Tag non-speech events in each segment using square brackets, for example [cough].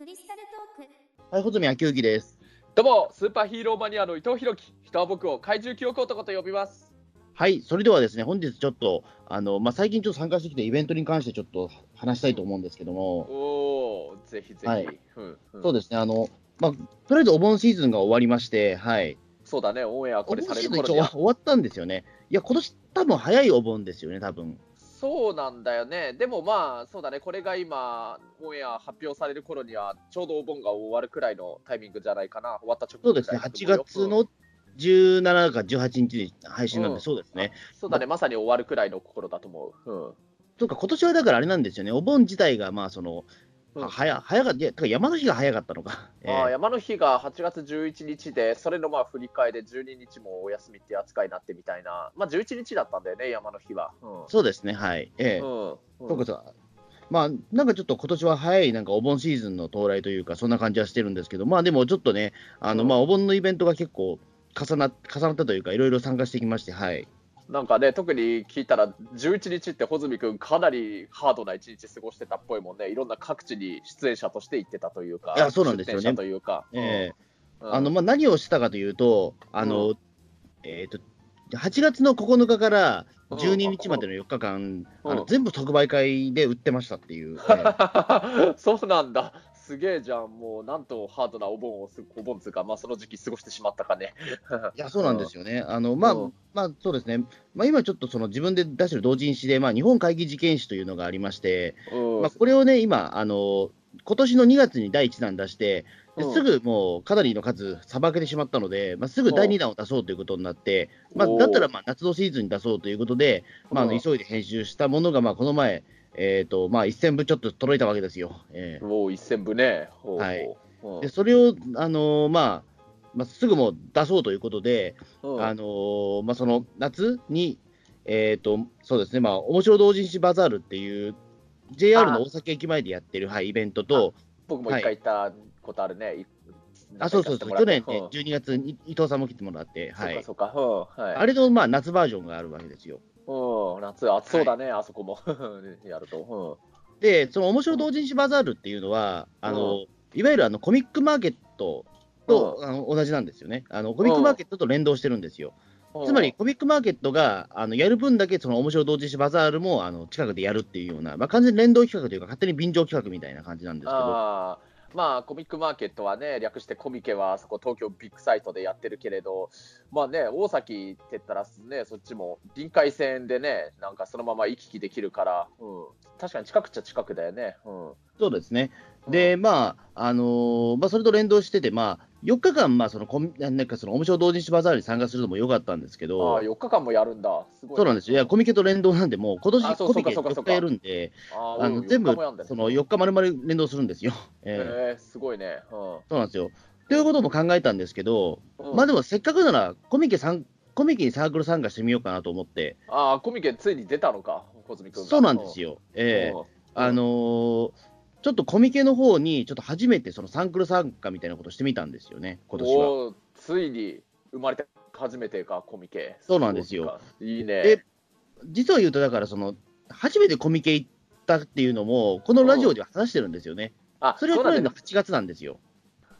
クリスタルトークはい、穂積昭之です。どうも、スーパーヒーローマニアの伊藤弘樹。人は僕を怪獣記憶男と呼びます。はい、それではですね、本日ちょっと、あの、まあ、最近ちょっと参加してきたイベントに関してちょっと話したいと思うんですけども、おー、ぜひぜひ。はいうんうんそうですね、あの、まあ、とりあえずお盆シーズンが終わりまして、はい。そうだね、オンエアこれされお盆シーズンる頃には。一応終わったんですよね。いや、今年多分早いお盆ですよね、多分。そうなんだよね。でもまあ、そうだね、これが今、オンエア発表される頃には、ちょうどお盆が終わるくらいのタイミングじゃないかな。終わった直後そうですね、8月の17か18日に配信なんで、うんそうですね。そうだね、まさに終わるくらいの頃だと思う。うん。そうか、今年はだからあれなんですよね、お盆自体が、まあ、その、うん。早早かった、山の日が早かったのか。えーあー山の日が8月11日で、それのまあ振り替えで12日もお休みって扱いになってみたいな、まあ11日だったんだよね、山の日は。うん。そうですね、はい。ええ。うん。そうかそうか。まあ、なんかちょっと今年は早いなんかお盆シーズンの到来というか、そんな感じはしてるんですけど、まあでもちょっとね、あのうん。まあお盆のイベントが結構重な重なったというか、いろいろ参加してきまして、はい。なんかね、特に聞いたら、11日って穂積君、かなりハードな一日過ごしてたっぽいもんね、いろんな各地に出演者として行ってたというか、いやそうなんですよね。というか、ええ。うん。あのまあ、何をしたかというと、あの、うえっ、と、8月の9日から12日までの4日間、うん。あの全部特売会で売ってましたっていう。[laughs] ええ。そうなんだ、すげえじゃん、もうなんとハードなお盆をす、お盆つうか、まあ、その時期過ごしてしまったかね。[laughs] いや、そうなんですよね。あの、まあ、うんまあ、そうですね。まあ、今ちょっとその自分で出してる同人誌で、まあ、日本会議事件誌というのがありまして、うん。まあ、これをね、今、あの、今年の2月に第1弾出して、すぐもうかなりの数さばけてしまったので、まあ、すぐ第2弾を出そうということになって、まあ、だったらまあ夏のシーズンに出そうということで、まあ、あのうん急いで編集したものが、まあ、この前、えーとまあ、1000部ちょっと届いたわけですよ。ええもう1000部ね。はい。うん。でそれを、あのまあまあ、すぐもう出そうということで、うん。あのーまあ、その夏に、えーと、そうですね、まあ、面白同人誌バザールっていう、JR の大崎駅前でやってる、はい、イベントと、僕も一回行ったことあるね。いあそうそうそう、去年ね、行かせてもらって。12月に伊藤さんも来てもらって、はい、そうか、そうか。うんはい、あれの、まあ、夏バージョンがあるわけですよ。うん、夏暑そうだね、あそこも。[laughs] やると。で、その面白同人誌バザールっていうのは、あのいわゆるあのコミックマーケットと、あの同じなんですよね。あの。コミックマーケットと連動してるんですよ。うん、つまり、コミックマーケットがあのやる分だけ、その面白同人誌バザールもあの近くでやるっていうような、まあ、完全に連動企画というか、勝手に便乗企画みたいな感じなんですけど、まあ、コミックマーケットはね、略してコミケは、そこ東京ビッグサイトでやってるけれど、まあね、大崎って言ったらね、そっちも臨海線でね、なんかそのまま行き来できるから、うん、確かに近くっちゃ近くだよね。うん、そうですね。で、まあ、あのーまあ、それと連動してて、まあ、4日間、まあ、その、コミなんかその、面白同人誌バザールに参加するのも良かったんですけあどあ、、4日間もやるんだ。すごい、そうなんですよ。いや、コミケと連動なんで、もう、今年コミケ4そうかそうかそうか日やるんで、ああの全部4日もやんだねその4日まるまる連動するんですよ。[laughs] ええへえすごいね。うんそうなんですよ。ということも考えたんですけど、うんまあでもせっかくならコミケさんコミケにサークル参加してみようかなと思って、ああ、コミケついに出たのか、小泉君が。そうなんですよ。ええあのーちょっとコミケの方に、ちょっと初めてそのサークル参加みたいなことしてみたんですよね、今年は。おーついに生まれて初めてか、コミケ。そうなんですよ。いいでね。実を言うと、だからその、初めてコミケ行ったっていうのも、このラジオでは話してるんですよね。あ、それは去年のそうなんだ8月なんですよ。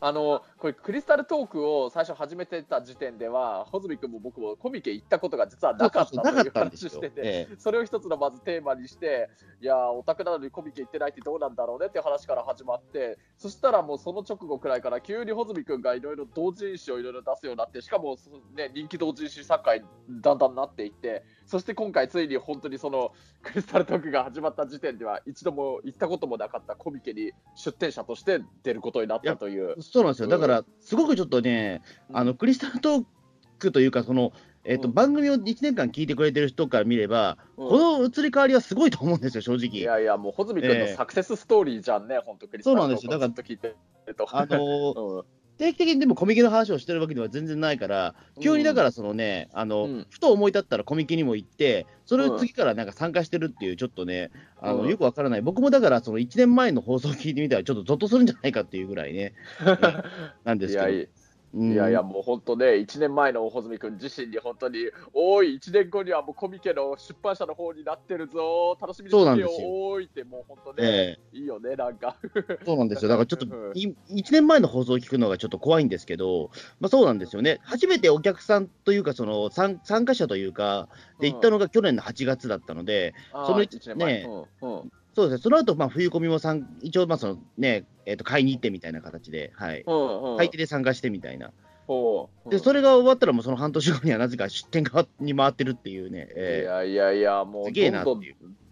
あのこれクリスタルトークを最初始めてた時点では、穂積君も僕もコミケ行ったことが実はなかったという話して。て、ええそれを一つのまずテーマにして、いやー、オタクなのにコミケ行ってないってどうなんだろうねっていう話から始まって、そしたらもうその直後くらいから、急に穂積君がいろいろ同人誌をいろいろ出すようになって、しかも、ね、人気同人誌作家にだんだんなっていって、そして今回、ついに本当にそのクリスタルトークが始まった時点では、一度も行ったこともなかったコミケに出展者として出ることになったという。そうなんですよ。うんだから、すごくちょっとね、あの、クリスタルトークというか、その、えっ、と、うん番組を1年間聞いてくれてる人から見れば、うんこの移り変わりはすごいと思うんですよ、正い直。やいや、もう、穂積君のサクセスストーリーじゃんね、本当、クリスタルトークをそうなんですよだからずっと聞いてると。あのー [laughs] うん定期的にでもコミケの話をしてるわけでは全然ないから、急にだからそのね、あの、うん。ふと思い立ったらコミケにも行って、それを次からなんか参加してるっていう、ちょっとね、あの、うん。よくわからない。僕もだから、その1年前の放送を聞いてみたら、ちょっとゾッとするんじゃないかっていうぐらいね、[laughs] なんですけど。いやいうんいやいや、もう本当ね、1年前の穂積君自身に本当に、おい、1年後にはもうコミケの出版社の方になってるぞ、楽しみにしてよそうなんです、よ。おいって、もう本当ね、えいいよね、なんか。そうなんですよ。[laughs] だからちょっとうん、い1年前の放送を聞くのがちょっと怖いんですけど、まあそうなんですよね。初めてお客さんというか、その参参加者というか、で行ったのが去年の8月だったので、あーその一年前。ねうんうん。そうですね、その後、まあ冬込みもさん一応、まあそのね、えっ、と、買いに行ってみたいな形で、はい。うんうん買い手で参加してみたいな。で、それが終わったら、もうその半年後にはなぜか出店側に回ってるっていうね、いえやいやいや、もうっていう、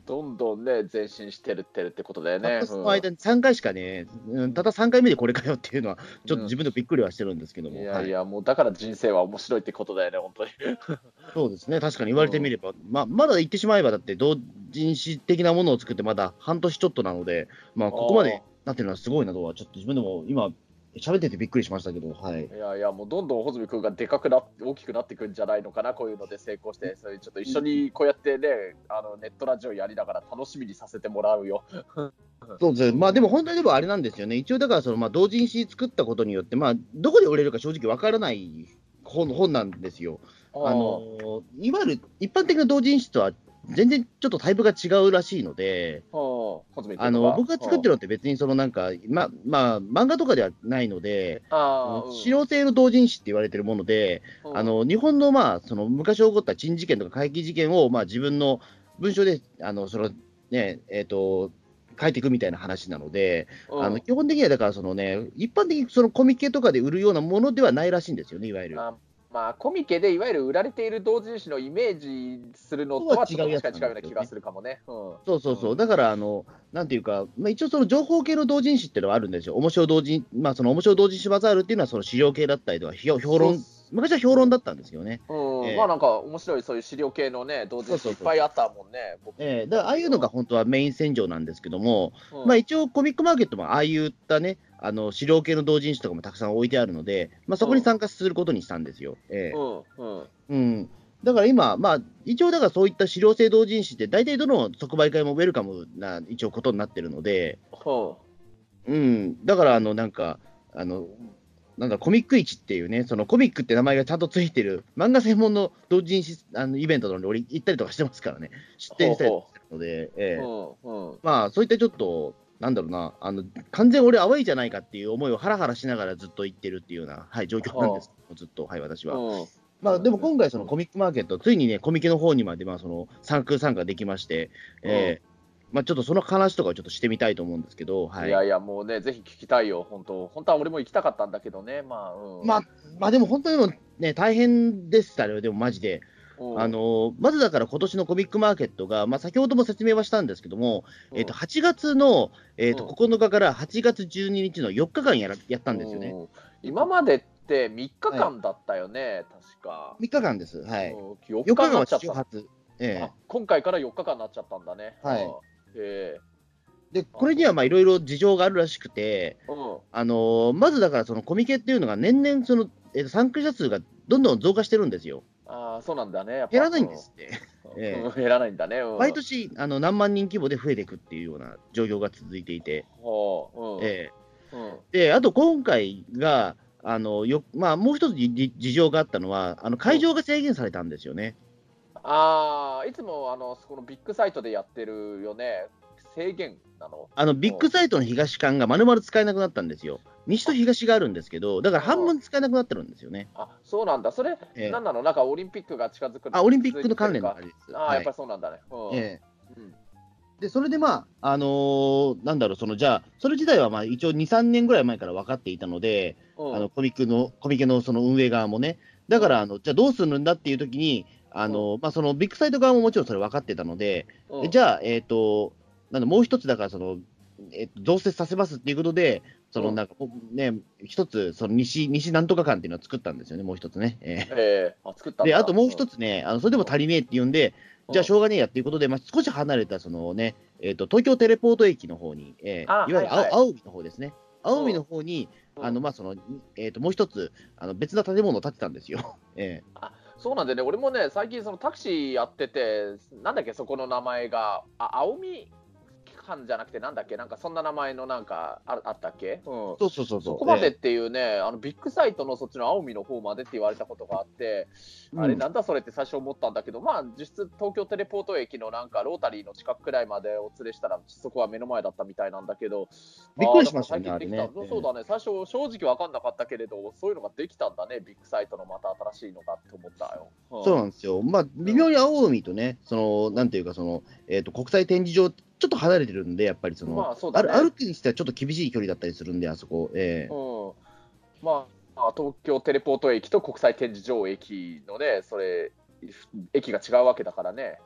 どんどんね、前進してるってるってことだよね。その間に3回しかね、うんただ3回目でこれかよっていうのは、ちょっと自分でびっくりはしてるんですけども。うんいやはいや、もうだから人生は面白いってことだよね、本当に。[laughs] そうですね、確かに言われてみれば、まあ、まだ言ってしまえば、だって同人誌的なものを作ってまだ半年ちょっとなので、まあ、ここまでなってるのはすごいなとは、ちょっと自分でも今、喋っててびっくりしましたけど、はい。いやいや、もうどんどん穂積君がでかくなって、大きくなっていくんじゃないのかな、こういうので成功して、そういうちょっと一緒にこうやってね、あのネットラジオやりながら楽しみにさせてもらうよ。[laughs] そうですね、まあでも本当にでもあれなんですよね、一応だからその、まあ、同人誌作ったことによって、まあ、どこで売れるか正直わからない本本なんですよ。あのいわゆる一般的な同人誌とは全然ちょっとタイプが違うらしいので、あの僕が作ってるる。のって別にそのなんか、ままあ、漫画とかではないので、資料性の同人誌って言われてるもので、うんあの日本の,、まあその昔起こった珍事件とか怪奇事件を、まあ、自分の文章であのその、ねえー、と書いていくみたいな話なので、うんあの基本的にはだからその、ね、一般的にそのコミケとかで売るようなものではないらしいんですよね、いわゆる。あまあ、コミケでいわゆる売られている同人誌のイメージするのとはちょっと確かに違うような気がするかもね。うん。そうそうそう、うん。だからあの、なんていうか、まあ、一応、その情報系の同人誌っていうのはあるんですよ、面白同人、まあ、その面白同人誌バザールっていうのは、その資料系だったりとか、評評論そう、昔は評論だったんですよね。うん。ええ。まあなんか面白いそういう資料系のね同人誌いっぱいあったもんね。僕。えーだからああいうのが本当はメイン戦場なんですけども、うん。まあ、一応、コミックマーケットもああいったね、あの資料系の同人誌とかもたくさん置いてあるので、まあ、そこに参加することにしたんですよ。ええ。うんだから今、まあ、一応、だからそういった資料性同人誌って、大体どの即売会もウェルカムな一応ことになってるので、う。んうん、だから、あの、なんか、あの、なんだ、コミック市っていうね、そのコミックって名前がちゃんとついてる、漫画専門の同人誌あのイベントなので、俺行ったりとかしてますからね、出展したりとかしてるので、えまあ、そういったちょっと、なんだろうな、あの完全俺、アウェイじゃないかっていう思いをハラハラしながらずっと言ってるっていうような、はい、状況なんです、ずっと、はい、私は。うん。まあ、でも今回、そのコミックマーケット、ついにね、コミケの方にまで、まあ、その参加参加できまして、えーまあ、ちょっとその話とかをちょっとしてみたいと思うんですけど、はいいやいや、もうね、ぜひ聞きたいよ、本当、本当は俺も行きたかったんだけどね、まあ、うん、まあ、まあでも本当にもね、大変でしたよ、でもマジで。うん、あのまずだから今年のコミックマーケットが、まあ、先ほども説明はしたんですけども、うんえっと8月の、えっとうん9日から8月12日の4日間やらやったんですよね。うん今までって3日間だったよね、確か。3日間です。はい。うん4 4日日間はになっちゃった。史上初。えあ今回から4日間になっちゃったんだね。はいうんええで、これにはまあいろいろ事情があるらしくて、えうんあのーまずだからそのコミケっていうのが年々その、えっと参加者数がどんどん増加してるんですよ。ああ、そうなんだね。減らないんですって。うん [laughs] ええうん減らないんだね。うん毎年あの何万人規模で増えていくっていうような状況が続いていて。ほううんええうんで、あと今回が、あのよまあ、もう一つじ事情があったのは、あの会場が制限されたんですよね。ああ、いつもあのそこのビッグサイトでやってるよね。制限なの？あのビッグサイトの東館が丸々使えなくなったんですよ。西と東があるんですけど、だから半分使えなくなってるんですよね。あそうなんだ。それ、えんなの？なんかオリンピックが近づくあオリンピックの関連のああれです。あー、やっぱりそうなんだね。うん。ええ。うん。でそれで、まああのーなんだろう、そのじゃあ、それ自体はまあ一応2、3年ぐらい前から分かっていたので、うん。あのコミックの、コミケのその運営側もね、だからあの、じゃあどうするんだっていう時に、あのまあ、そのビッグサイト側ももちろんそれ分かってたので、うん。じゃあ、えっ、と、なんだ、もう一つだから、その、えっと増設させますっていうことで、そのうん。なんか、ね、一つ、その西、西なんとか館っていうのを作ったんですよね、もう一つね。えーええ。あ作ったで、あともう一つね、あのそれでも足りねえっていうんで、じゃあしょうがねえやっていうことで、まあ、少し離れた、そのね、えっ、と、東京テレポート駅の方に、えーあいわゆる青,、はいはい青海の方ですね。青海の方に、うん。あの、まあ、その、えっ、と、もう一つ、あの、別な建物を建てたんですよ。[laughs] えそうなんでね、俺もね、最近そのタクシーやってて、なんだっけ、そこの名前が、あ青海館じゃなくて、なんだっけ、なんかそんな名前のなんかああったっけ、うん、そうそうそうそこまでっていうね、あのビッグサイトのそっちの青海の方までって言われたことがあって、うん。あれ、なんだそれって最初思ったんだけど、まあ、実質、東京テレポート駅のなんかロータリーの近くくらいまでお連れしたら、そこは目の前だったみたいなんだけど、びっくりしましたねあれね。そうだね、最初、正直分かんなかったけれど、そういうのができたんだね、ビッグサイトのまた新しいのがって思ったよ。うんそうなんですよ。まあ、微妙に青海とね、その、なんていうか、その、えっ、と、国際展示場、ちょっと離れてるんで、やっぱりその、まあそねる歩くにしてはちょっと厳しい距離だったりするんで、あそこ。ええうんまあ、まあ東京テレポート駅と国際展示場駅のね、それ、駅が違うわけだからね。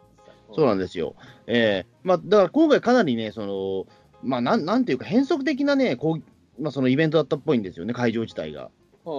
そうなんですよ。ええまあ、だから今回かなりね、その、まあ、なん、なんていうか、変則的なね、こう、まあ、そのイベントだったっぽいんですよね、会場自体が。う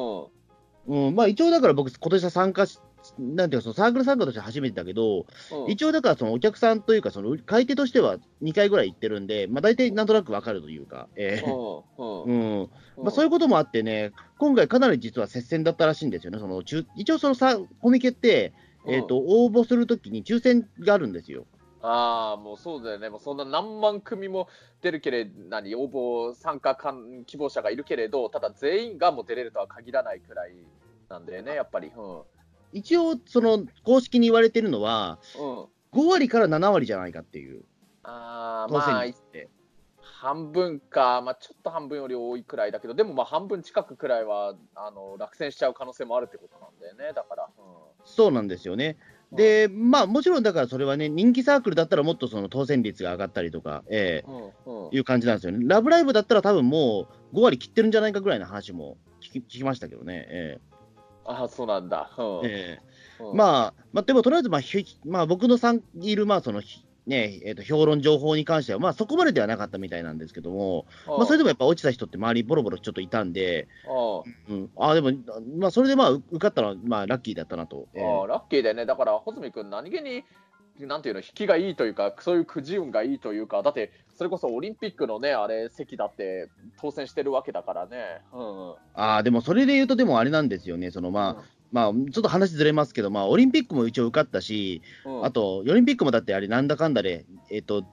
ん。うん、まあ、一応だから僕、今年は参加し、なんていうか、そのサークル参加として初めてだけど、うん一応だからそのお客さんというか、その買い手としては2回ぐらい行ってるんで、まあ、大体なんとなくわかるというか、ええうんうんまあ、そういうこともあってね、今回かなり実は接戦だったらしいんですよね。その中一応そのさコミケって、えーと応募するときに抽選があるんですよ。ああ、もうそうだよね、もうそんな何万組も出るけれど、何、応募参加かん希望者がいるけれど、ただ全員がもう出れるとは限らないくらいなんだよね、やっぱり。うん。一応、その公式に言われてるのは、うん、5割から7割じゃないかっていう、ああ、当まあ選率って。半分か、まあ、ちょっと半分より多いくらいだけど、でもまあ半分近くくらいはあの落選しちゃう可能性もあるってことなんだよね、だから。そうなんですよね。うん、で、まあ、もちろんだからそれはね、人気サークルだったらもっとその当選率が上がったりとか、えうんうんーいう感じなんですよね。ラブライブだったら多分もう5割切ってるんじゃないかぐらいの話も聞き聞きましたけどね。えあそうなんだ。うん。ーえ。ーうん。まあ、まあ、でもとりあえず、まあひまあ、僕のさんいる、まあそのひねえー、と評論情報に関しては、まあ、そこまでではなかったみたいなんですけども、まあ、それでもやっぱ落ちた人って周りボロボロちょっといたんで、うん。うん、ああでも、まあ、それでまあう受かったのは、まあ、ラッキーだったなと。えーああラッキーだよね、だから穂積君、何気に、なんていうの、引きがいいというか、そういうくじ運がいいというか、だって、それこそオリンピックのね、あれ、席だって当選してるわけだからね。うんうん。ああでもそれで言うと、でもあれなんですよね、そのまあ、まあ、ちょっと話ずれますけど、まあ、オリンピックも一応受かったし、うん。あと、オリンピックもだってあれ、なんだかんだで、えっ、と、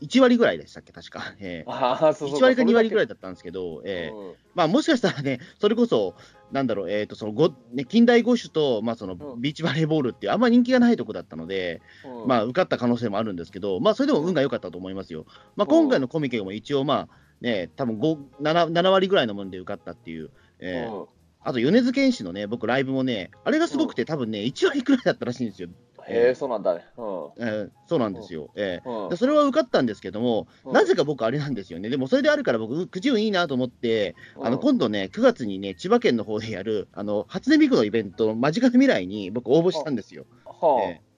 1割ぐらいでしたっけ、確か。[laughs] えーああそうそう1割か2割ぐらい、いだったんですけど、えーうんまあ、もしかしたらね、それこそ、なんだろう、えっ、と、そのご、ね、近代五種と、まあ、そのうん。ビーチバレーボールっていう、あんまり人気がないとこだったので、うん。まあ、受かった可能性もあるんですけど、まあ、それでも運が良かったと思いますよ。まあ、今回のコミケも一応、まあ、ね、多分5 7, 7割ぐらいのもんで受かったっていう、えーうん。あと、米津玄師のね、僕、ライブもね、あれがすごくて、多分ね、1割くらいだったらしいんですよ。へえ、そうなんだね。うん。えーそうなんですよ。えー。うん。でそれは受かったんですけども、うん。なぜか僕、あれなんですよね。でも、それであるから僕、くじ運いいなと思って、あのうん今度ね、9月にね、千葉県の方でやる、あの初音ミクのイベント、間近な未来に僕、応募したんですよ。はあ。えうん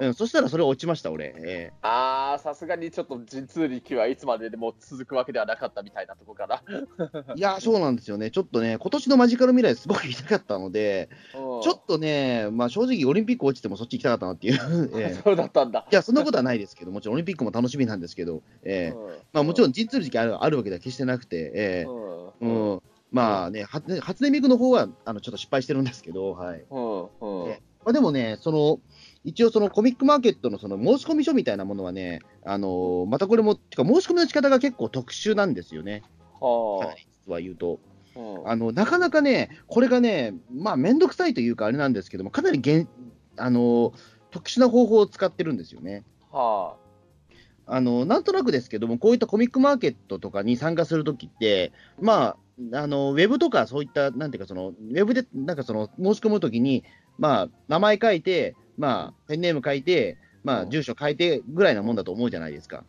うん、そしたらそれ落ちました、俺。えああ、さすがにちょっと神通力はいつまででも続くわけではなかったみたいなとこかな。ー [laughs] いや、そうなんですよね。ちょっとね、今年の間近な未来、すごく行きたかったので、ちょちょっとね、まあ、正直、オリンピック落ちてもそっち行きたかったなっていう。[laughs] えーそうだったんだ。いや、そんなことはないですけど、もちろんオリンピックも楽しみなんですけど、えーまあ、もちろん神通力あるあるわけでは決してなくて、えーううん。んまあね、は初音ミクの方はあのちょっと失敗してるんですけど、はい。うん。うん。え。まあ、でもね、その一応、そのコミックマーケットのその申込書みたいなものはね、あのーまたこれも、てか申し込みの仕方が結構特殊なんですよね、かはなり実は言うと。あのなかなかね、これがね、まあ、めんどくさいというか、あれなんですけども、かなりげんあのー特殊な方法を使ってるんですよね。はあのなんとなくですけども、こういったコミックマーケットとかに参加するときって、まあ、あのウェブとかそういった、なんていうか、そのウェブでなんかその申し込むときに、まあ、名前書いて、まあ、ペンネーム書いて、まあ、うん住所書いてぐらいなもんだと思うじゃないですか。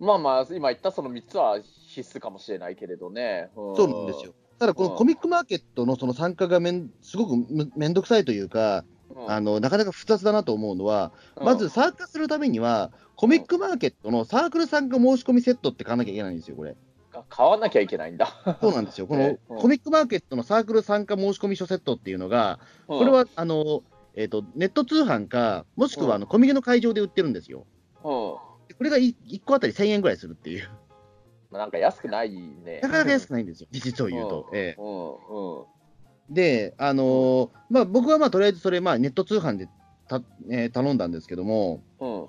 まあまあ、今言ったその3つは必須かもしれないけれどね。んそうなんですよ。。ただ、このうんコミックマーケットのその参加がめんすごくむめんどくさいというか、うんあのなかなか複雑だなと思うのは、うんまず参加するためには、コミックマーケットのサークル参加申し込みセットって買わなきゃいけないんですよ、これ。あ買わなきゃいけないんだ。そうなんですよ。この [laughs] コミックマーケットのサークル参加申し込み書セットっていうのが、これはあの、えー、とネット通販か、もしくはあのコミケの会場で売ってるんですよ。これが 1, 個あたり1000円ぐらいするっていう、[laughs] まあなんか安くないね。なかなか安くないんですよ、実を言うと。ええうんうんで、あのーまあ、僕はまあとりあえずそれ、まあ、ネット通販でた、えー頼んだんですけども、うん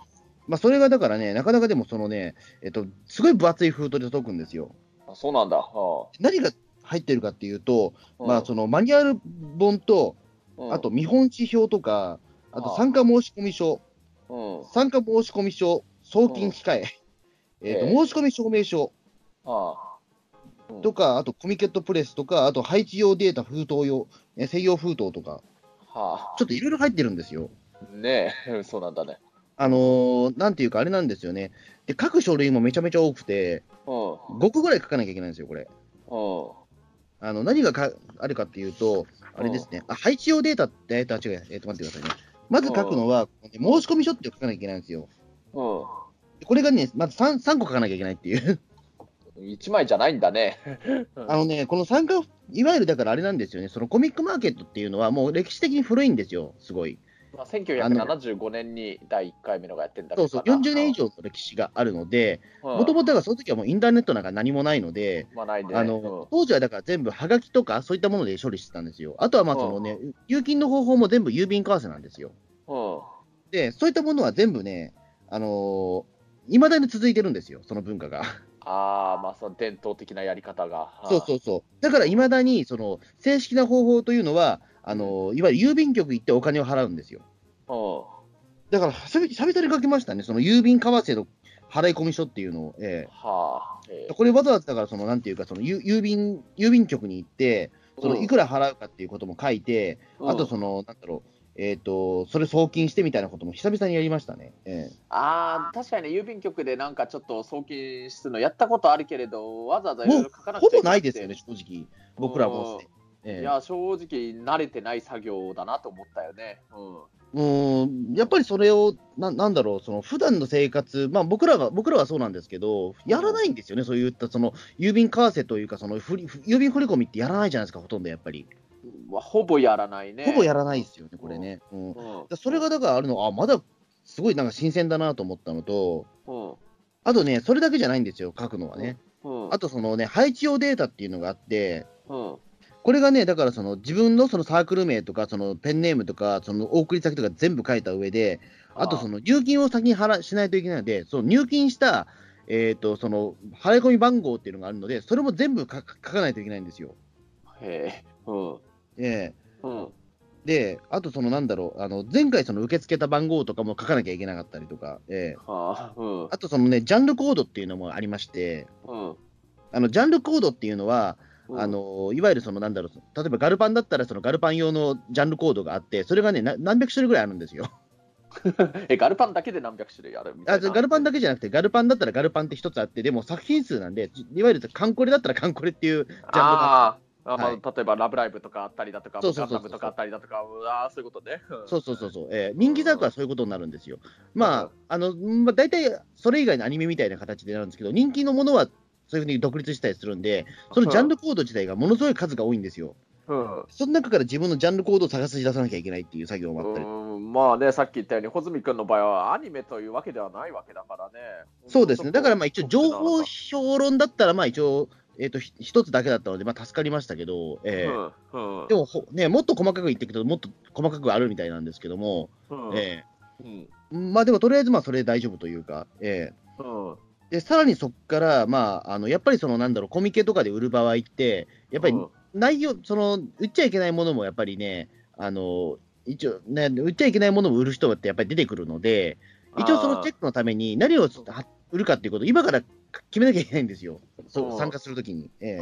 まあ、それがだからね、なかなかでもそのね、えっと、すごい分厚い封筒で届くんですよ。あそうなんだ。は何が入ってるかっていうと、あまあ、そのマニュアル本と、うんあと見本指標とか、あとああ参加申込書、うん。参加申込書、送金控え、えっとええ申込証明書とか、あとコミケットプレスとか、あと配置用データ封筒用、え専用封筒とか、はちょっといろいろ入ってるんですよ。あ。ねえ、[laughs] そうなんだね。あのーなんていうか、あれなんですよね。で、書く書類もめちゃめちゃ多くて、うん。5個ぐらい書かなきゃいけないんですよ、これ。うん。あの何がかあるかっていうと、あれですね、あ配置用データって、えっと、あ違う、えっと、待ってくださいね。まず書くのは、申込書って書かなきゃいけないんですよ。うん。これがね、まず 3, 3個書かなきゃいけないっていう。一枚じゃないんだね。[laughs] あのね、この参加、いわゆるだからあれなんですよね、そのコミックマーケットっていうのは、もう歴史的に古いんですよ、すごい。まあ、1975年に第1回目のがやってんだけそうそう、どかな40年以上の歴史があるので、うんもともとその時はもうインターネットなんか何もないので、まあないね。あの当時はだから全部はがきとかそういったもので処理してたんですよ。あとはまあそのね、入金の方法も全部郵便為替なんですよ。で、そういったものは全部ね、あのいまだに続いてるんですよ、その文化が。ああ、まあその伝統的なやり方が。そうそうそう。だからいまだにその正式な方法というのは、あのいわゆる郵便局行ってお金を払うんですよ。う。だから久々に書きましたね、その郵便為替の払い込み書っていうのを。えん。はあ。ええこれわざわざだからそのなんていうかその郵郵便郵便局に行って、そのいくら払うかっていうことも書いて、うんあとその、なんだろう、えっ、と、それ送金してみたいなことも久々にやりましたね。ええああ、確かにね、郵便局でなんかちょっと送金するのやったことあるけれど、わざわざいろいろ書かなくほぼないですよね、正直。僕らも。ええいや、正直、慣れてない作業だなと思ったよね。うん。うーんやっぱりそれを、ななんだろう、その普段の生活、まあ、僕らが僕らはそうなんですけど、やらないんですよね、そういったその郵便為替というか、その振り郵便振り込みってやらないじゃないですか、ほとんどやっぱり。まあ、ほぼやらないね。ほぼやらないですよね、これね。うん、うん。らそれがだからあるの、あまだすごいなんか新鮮だなと思ったのと、うん。あとね、それだけじゃないんですよ、書くのはね。うん。あとそのね、配置用データっていうのがあって、うん。これがね、だからその自分のそのサークル名とか、そのペンネームとか、そのお送り先とか全部書いた上で、あとその入金を先に払しないといけないので、その入金した、えー、とその払い込み番号っていうのがあるので、それも全部書かないといけないんですよ。へえ。うん。ええうん。で、あとそのなんだろう、あの前回その受け付けた番号とかも書かなきゃいけなかったりとか、ええはあ。うん。あとそのね、ジャンルコードっていうのもありまして、うん。あのジャンルコードっていうのは、うんあのいわゆるそのなんだろう、例えばガルパンだったら、そのガルパン用のジャンルコードがあって、それがね、な何百種類ぐらいあるんですよ。[laughs] え、ガルパンだけで何百種類あるみたあいな。ガルパンだけじゃなくて、ガルパンだったらガルパンって一つあって、でも作品数なんで、いわゆるカンコレだったらカンコレっていうジャンルがあはい例えばラブライブとかあったりだとか、そうそうそうそうとかあったりだとか、うわーそういうことね。うんそうそうそうそう、えー人気作はそういうことになるんですよ。まあ、あの、まあ、大体それ以外のアニメみたいな形でなるんですけど、人気のものはそういうふうに独立したりするんで、そのジャンルコード自体がものすごい数が多いんですよ。うん。その中から自分のジャンルコードを探し出さなきゃいけないっていう作業もあったり。うんまあね、さっき言ったように、穂積君の場合はアニメというわけではないわけだからね。そうですね。だからまあ一応情報うん評論だったらまあ一応、えっ、と、ひ一つだけだったので、まあ助かりましたけど、えーうん。でもほね、もっと細かく言っていくと、もっと細かくあるみたいなんですけども、うん。えうん。ーまあでもとりあえずまあそれで大丈夫というか、えうん。ーで、さらにそこから、まあ、あの、やっぱりそのなんだろう、コミケとかで売る場合って、やっぱりうん内容、その、売っちゃいけないものもやっぱりね、あの、一応ね、売っちゃいけないものも売る人ってやっぱり出てくるので、一応そのチェックのために何をは売るかっていうことを今から決めなきゃいけないんですよ。そううん参加するときに。え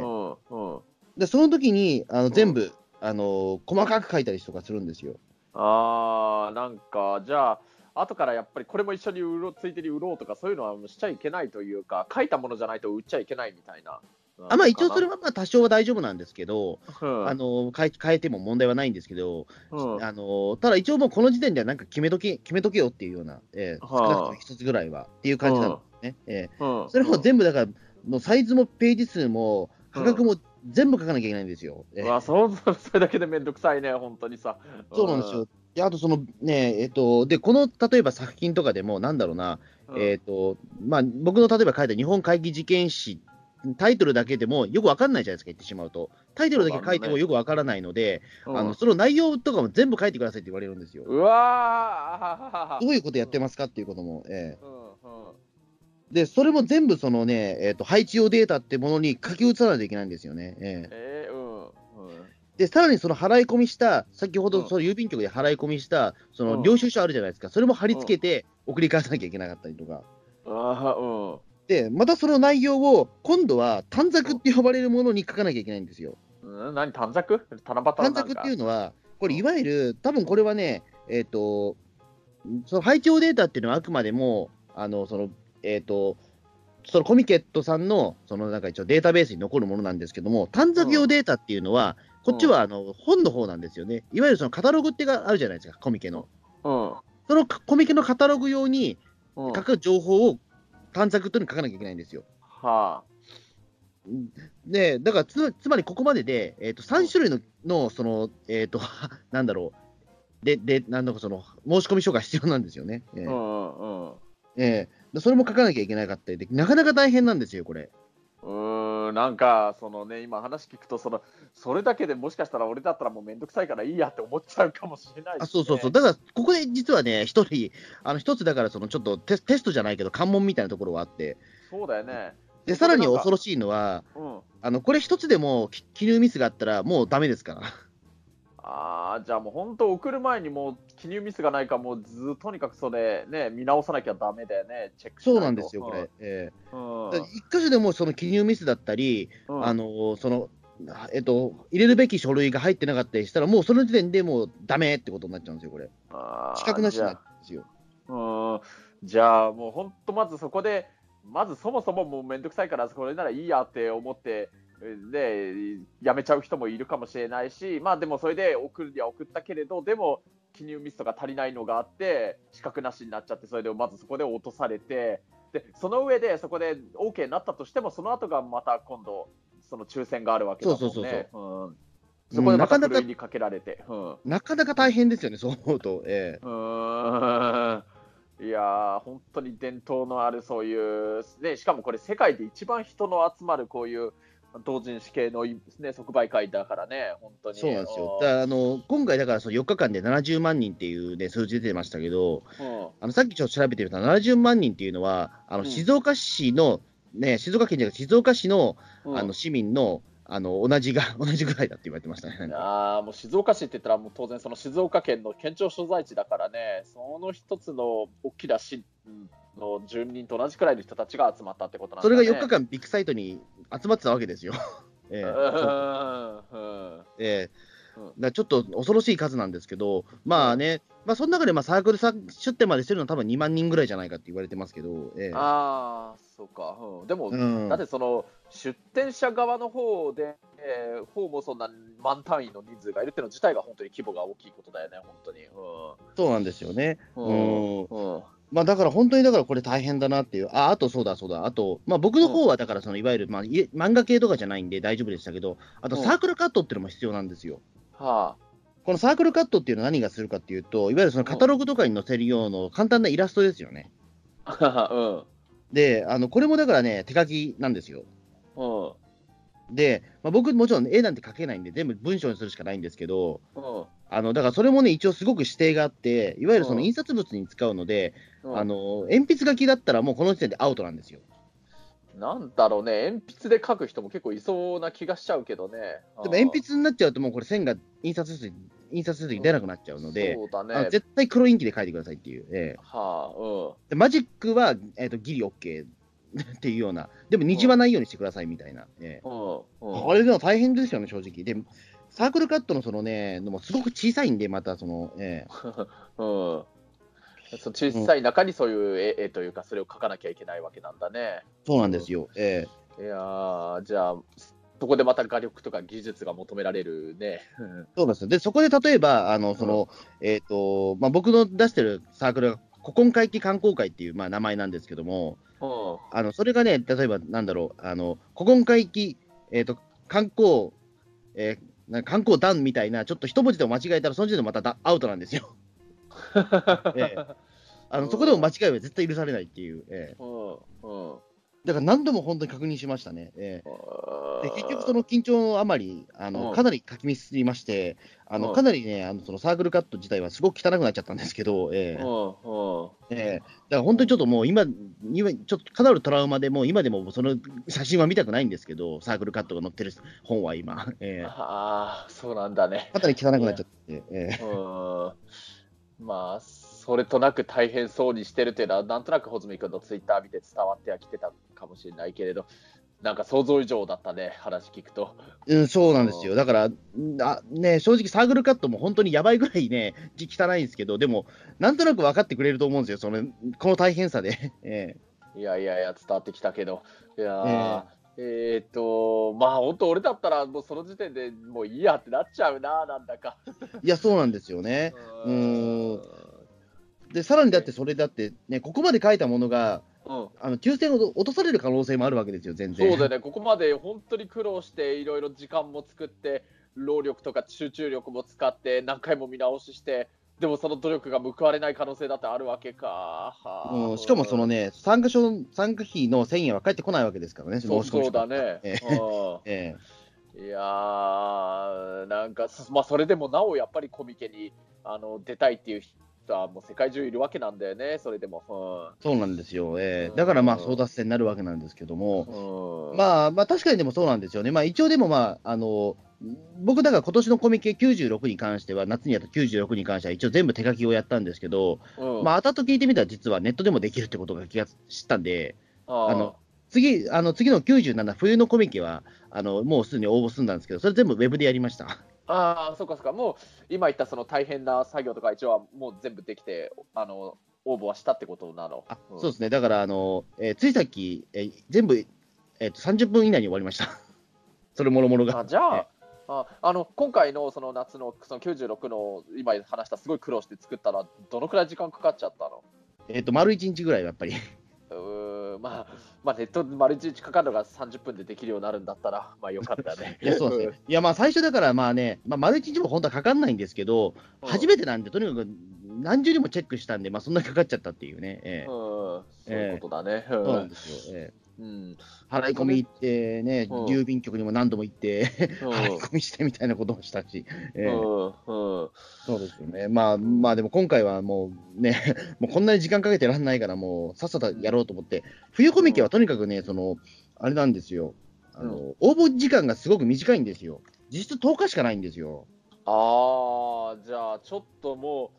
で、その時にあの全部、あの細かく書いたりとかするんですよ。あーなんか、じゃあ、後からやっぱりこれも一緒に売ろうついでに売ろうとか、そういうのはしちゃいけないというか、書いたものじゃないと売っちゃいけないみたいな。あまあ一応それは、はまあ多少は大丈夫なんですけど、うんあの変え変えても問題はないんですけど、うんあのただ一応もうこの時点ではなんか決めとけ決めとけよっていうような、ええはあ少なくとも一つぐらいはっていう感じなんですね。ええうんそれも全部だから、もうサイズもページ数も価格も全部書かなきゃいけないんですよ。ええうわそうそれだけでめんどくさいね、本当にさ。そうなんですよ。で、あとそのね、えっ、と、で、この例えば作品とかでも、なんだろうな、うん。えっ、と、まあ、僕の例えば書いた日本会議事件史タイトルだけでもよくわかんないじゃないですか、言ってしまうと。タイトルだけ書いてもよくわからないので、あのその内容とかも全部書いてくださいって言われるんですよ。うわどういうことやってますかっていうことも。えーで、それも全部そのね、えっ、ー、と、配置用データってものに書き写さないといけないんですよね。えー、えー、うん。で、さらにその払い込みした、先ほどその郵便局で払い込みした、その領収書あるじゃないですか、それも貼り付けて送り返さなきゃいけなかったりとか。あうん。で、またその内容を、今度は短冊って呼ばれるものに書かなきゃいけないんですよ。うん、何、短冊？短冊っていうのは、これ、いわゆる、多分これはね、えっ、ー、と、その配置データっていうのはあくまでも、あの、その、えっ、ー、と、そのコミケットさんの、そのなんか一応データベースに残るものなんですけども、短冊用データっていうのは、こっちはあの本の方なんですよね。いわゆるそのカタログってがあるじゃないですか、コミケの。うん、そのコミケのカタログ用に書く情報を短冊というのに書かなきゃいけないんですよ。はあ。で、だからつつまりここまでで、えーと、3種類ののその、えっ、ー、と、[laughs] なんだろう、で、で、なんだかその、申し込み書が必要なんですよね。えー、うんうんえー、それも書かなきゃいけなかったりで、なかなか大変なんですよ、これ。うん、なんか、そのね、今話聞くと、その、それだけでもしかしたら俺だったらもうめんどくさいからいいやって思っちゃうかもしれない、ね、あそうそうそう。だから、ここで実はね、一人、あの、一つだから、その、ちょっとテテストじゃないけど、関門みたいなところはあって。そうだよね。で、さらに恐ろしいのは、うん、あの、これ一つでも記入ミスがあったら、もうダメですから。ああ、じゃあもう本当、送る前にもう記入ミスがないか、もうずとにかくそれ、ね、見直さなきゃだめだよね、チェックそうなんですよ、これ。えー、うん、一箇所でもその記入ミスだったり、うん、あのそのえっと、入れるべき書類が入ってなかったりしたら、もうその時点でもうだめってことになっちゃうんですよ、これ。資格なしなんですよ。うんじゃあ、もう本当、まずそこで、まずそもそももうめんどくさいから、それならいいやって思って、で、やめちゃう人もいるかもしれないし、まあでもそれで送るには送ったけれど、でも記入ミスとか足りないのがあって、資格なしになっちゃって、それでまずそこで落とされて、でその上でそこで OK になったとしても、その後がまた今度、その抽選があるわけだもんね。そうそうそうそう、うん。そこでまたふるいにかけられて、うん、なかなか大変ですよね、そう思うと。ええ、うん。いや本当に伝統のあるそういう、ね、しかもこれ、世界で一番人の集まるこういう同人誌系の、ね、即売会だからね、本当に。そうなんですよ。だあの今回、だからその4日間で70万人っていう、ね、数字出てましたけど、うん、あのさっきちょっと調べてみたら、70万人っていうのは、あの静岡市の、うん、ね、静岡県じゃなくて、静岡市の,、あの市民のあの同じが [laughs] 同じぐらいだって言われてましたね。あもう静岡市って言ったら、もう当然、その静岡県の県庁所在地だからね、その一つの大きな市の住民と同じくらいの人たちが集まったってことなんだ、ね、それが4日間ビッグサイトに集まってたわけですよ。[laughs] えー、えちょっと恐ろしい数なんですけど、まあね、まあ、その中でまあサークル出店までしてるのは多分2万人ぐらいじゃないかって言われてますけど、えー、ああ、そうか、うん、でも、うん、だってその出店者側の方で、えー、方もそんな万単位の人数がいるっていうの自体が本当に規模が大きいことだよね、本当に。うん、そうなんですよね。うん、うんまあ、だから本当にだからこれ大変だなっていう、ああとそうだそうだ、あと、まあ、僕の方はだからそのいわゆる、まあ、漫画系とかじゃないんで大丈夫でしたけど、あとサークルカットっていうのも必要なんですよ。はあ、このサークルカットっていうのは何がするかっていうと、いわゆるそのカタログとかに載せるような簡単なイラストですよね。うん、[laughs] であの、これもだからね、手書きなんですよ。うんで、まあ、僕、もちろん絵なんて描けないんで、全部文章にするしかないんですけど、うん、あのだからそれもね、一応すごく指定があって、いわゆるその印刷物に使うので、うん、あの鉛筆書きだったらもうこの時点でアウトなんですよ。なんだろうね、鉛筆で書く人も結構いそうな気がしちゃうけどね。でも鉛筆になっちゃうと、もうこれ線が印刷する印刷するとき出なくなっちゃうので、うん、ね、絶対黒インキで書いてくださいっていう。えー、はあうん、でマジックは、えーと、ギリ OK っていうような、でもにじまないようにしてくださいみたいな。えー、うん、あれでも大変ですよね、正直。でサークルカットのそのね、のもすごく小さいんで、またその、えーうん、その小さい中にそういう絵,、というか、それを描かなきゃいけないわけなんだね。そうなんですよ。えー、いやじゃあ、そこでまた画力とか技術が求められるね。そうですで、そこで例えば、あのその、うん、えっ、ー、と、まあ、僕の出してるサークルが、古今会期観光会っていう、まあ、名前なんですけども、うん、あのそれがね、例えばなんだろう、あの古今会期、えっ、ー、と、観光、えー、なんか観光団みたいな、ちょっと一文字でも間違えたら、その時点でまたアウトなんですよ。[laughs] えー、あのそこでも間違いは絶対許されないっていう。えー、だから何度も本当に確認しましたね。えあー。えで結局、その緊張のあまりあの、うん。かなり書きミスりまして、あうん。のかなりねあの、そのサークルカット自体はすごく汚くなっちゃったんですけど、ええ。うんうん。ええ。だから本当にちょっともう今、今ちょっとかなりトラウマで、もう今でもその写真は見たくないんですけど、サークルカットが載ってる本は今、ええ。ああ、そうなんだね。かなり汚くなっちゃって、えまあ、それとなく大変そうにしてるというのは、なんとなく穂積君のツイッター見て伝わってはきてたかもしれないけれど、なんか想像以上だったね、話聞くと。うん、そうなんですよ。だから、んあね、正直サークルカットも本当にやばいぐらいね、字汚いんですけど、でも、なんとなく分かってくれると思うんですよ、そのこの大変さで。[laughs] えいやいやいや、伝わってきたけど、いやーえーっと、まあ本当、俺だったら、もうその時点でもういいやってなっちゃうな、なんだか。えいや、そうなんですよね。[laughs] うーんで、さらにだって、それだって、ね、ここまで書いたものが、うん。あの抽選を落とされる可能性もあるわけですよ、全然。そうだよね、ここまで本当に苦労して、いろいろ時間も作って、労力とか集中力も使って、何回も見直しして、でもその努力が報われない可能性だってあるわけか。はあ。うん、しかもその、ね、参加賞参加費の1000円は返ってこないわけですからね、そうそうだね。[laughs] いやー、なんか、まあ、それでもなおやっぱりコミケにあの出たいっていう人はもう世界中いるわけなんだよね、それでも。そうなんですよ、えうん。えだからまあ争奪戦になるわけなんですけども、うん。うんまあ、まあ、確かにでもそうなんですよね、まあ、一応でも、まあ、あの僕、だから今年のコミケ96に関しては、夏にやった96に関しては、一応全部手書きをやったんですけど、うん。まあ後々聞いてみたら、実はネットでもできるってことが気が知ったんで、ああの次あの次の97、冬のコミケは、あのもうすでに応募済んだんですけど、それ全部ウェブでやりました。あー、そうかそうか、もう今言ったその大変な作業とか、一応はもう全部できて、あの応募はしたってことなの。あんそうですね、だから、あのえーついさっき、えー全部、えーと30分以内に終わりました。[laughs] それもろもろが。あじゃあ、ああの今回のその夏のその96の今話したすごい苦労して作ったのは、どのくらい時間かかっちゃったの？えっ、と、丸1日ぐらいはやっぱり。うーんまあ、まあ、ネットで丸一日かかるのが30分でできるようになるんだったら、まあよかったね。[laughs] いや、そうですね。いや、まあ、最初だから、まあね、まあ、丸1日も本当はかかんないんですけど、うん初めてなんで、とにかく何重にもチェックしたんで、まあ、そんなにかかっちゃったっていうね。ええうん、そういうことだね。そうなんですよ。ええうん払い込み行って、ね、うん郵便局にも何度も行って、うん払い込みしてみたいなこともしたし、そうですよね。まあ、まあ、でも今回はもうね、[laughs] もうこんなに時間かけてらんないから、もうさっさとやろうと思って、冬コミケはとにかくね、その、あれなんですよ。あの、応募時間がすごく短いんですよ。実質10日しかないんですよ。ああ、じゃあちょっともう、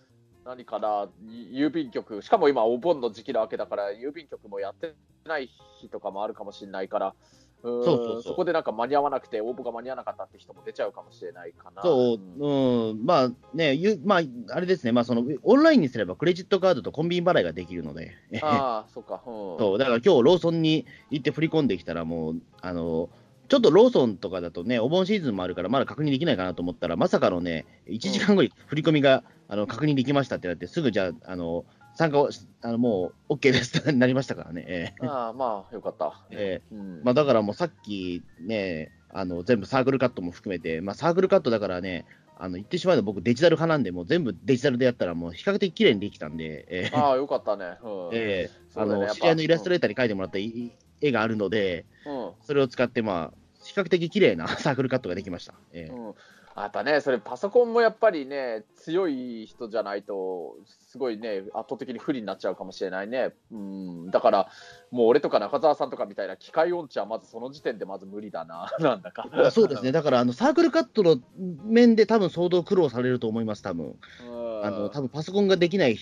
何かな、郵便局、しかも今、お盆の時期なわけだから、郵便局もやってない日とかもあるかもしれないから、うそうそうそう。こでなんか間に合わなくて、応募が間に合わなかったって人も出ちゃうかもしれないかな。そう、ん。うん、まあね、ゆまあ、あれですね、まあ、その、オンラインにすればクレジットカードとコンビニ払いができるので、ああ、そうか。うん。そう、だから今日ローソンに行って振り込んできたら、もう、あの、ちょっとローソンとかだとね、お盆シーズンもあるから、まだ確認できないかなと思ったら、まさかのね、1時間後に振り込みが、あの確認できましたってなって、すぐじゃあ、あの参加をしあのもう OK ですって [laughs] なりましたからね。ええ。ああ、まあ、よかった。えうん。まあ、だからもうさっきね、あの全部サークルカットも含めて、まあ、サークルカットだからね、あの言ってしまえば僕、デジタル派なんで、もう全部デジタルでやったら、もう比較的綺麗にできたんで、ええ。ああ、よかったね。うん。[laughs] ええ。あそうだね。やっぱの知り合いのイラストレーターに描いてもらったい絵があるので、うん。それを使って、まあ、比較的綺麗な [laughs] サークルカットができました。ええ。うん、あやっぱね、それパソコンもやっぱりね、強い人じゃないと、すごいね、圧倒的に不利になっちゃうかもしれないね。うん、だから、もう俺とか中澤さんとかみたいな機械音痴はまずその時点でまず無理だな、[laughs] なんだか。あそうですね、だからあのサークルカットの面で多分相当苦労されると思います、多分。うん。あの多分パソコンができない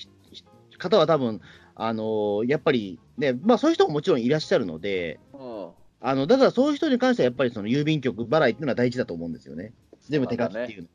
方は多分あのやっぱりね、まあそういう人ももちろんいらっしゃるので、うん。あのだからそういう人に関してはやっぱりその郵便局払いっていうのは大事だと思うんですよね。全部手書きっていうの。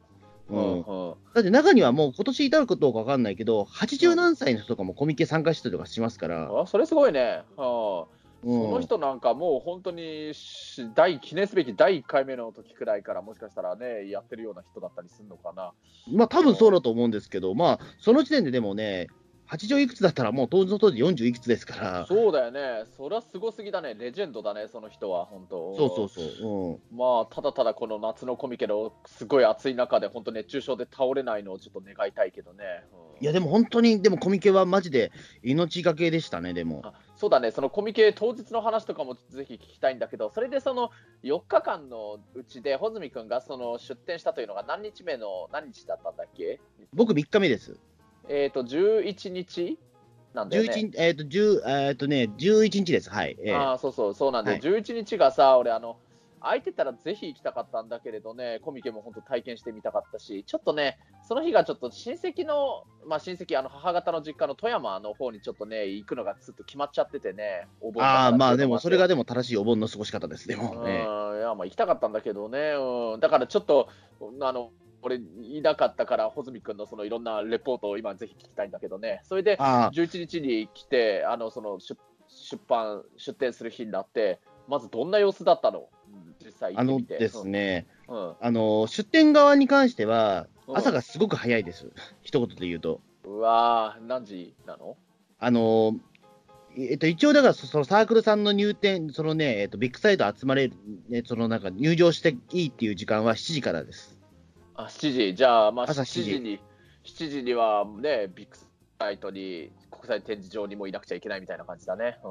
ううん。だって中にはもう今年至ることか分かんないけど、80何歳の人とかもコミケ参加したりとかしますから、あそれすごいね。うん。うん。その人なんかもう本当にし第記念すべき第1回目の時くらいからもしかしたらねやってるような人だったりするのかな。まあ多分そうだと思うんですけど、まあその時点ででもね、80いくつだったらもう当時の当時40いくつですから、そうだよね。それはすごすぎだね。レジェンドだね、その人は本当。そうそうそう、うん、まあただただこの夏のコミケのすごい暑い中で本当熱中症で倒れないのをちょっと願いたいけどね。うんいやでも本当に、でもコミケはマジで命がけでしたね、でも。あそうだね、そのコミケ当日の話とかもぜひ聞きたいんだけど、それでその4日間のうちで、穂積君がその出店したというのが何日目の何日だったんだっけ？僕3日目です。えっ、と、11日なんだよね。11日、えっ、と、10、えっ、とね、11日です。はい。えーああ、そうそう、そうなんで、はい。11日がさ、俺、あの、空いてたらぜひ行きたかったんだけれどね、コミケも本当体験してみたかったし、ちょっとね、その日がちょっと親戚の、まあ親戚、あの母方の実家の富山の方にちょっとね、行くのがずっと決まっちゃっててね、お盆ああ、まあでも、それがででも正しいお盆の過ごし方です。でも、うん、えいや、まあ行きたかったんだけどね、うん、だからちょっと、あの、俺、いなかったから、穂積君のそのいろんなレポートを今、ぜひ聞きたいんだけどね、それで、ああ、11日に来て、あのその出出版、出展する日になって、まずどんな様子だったの、うん実際行あの。ですね、うんあの、出店側に関しては、うん朝がすごく早いです。一言で言うと。うんうわー、何時なの？あの、えっと、一応だから、そそのサークルさんの入店、そのね、えっと、ビッグサイト集まれる、ね、そのなんか入場していいっていう時間は7時からです。あ ?7 時、じゃあ、まあ、朝7 7時時に、7時にはね、ビッグサイトに、国際展示場にもいなくちゃいけないみたいな感じだね。うん、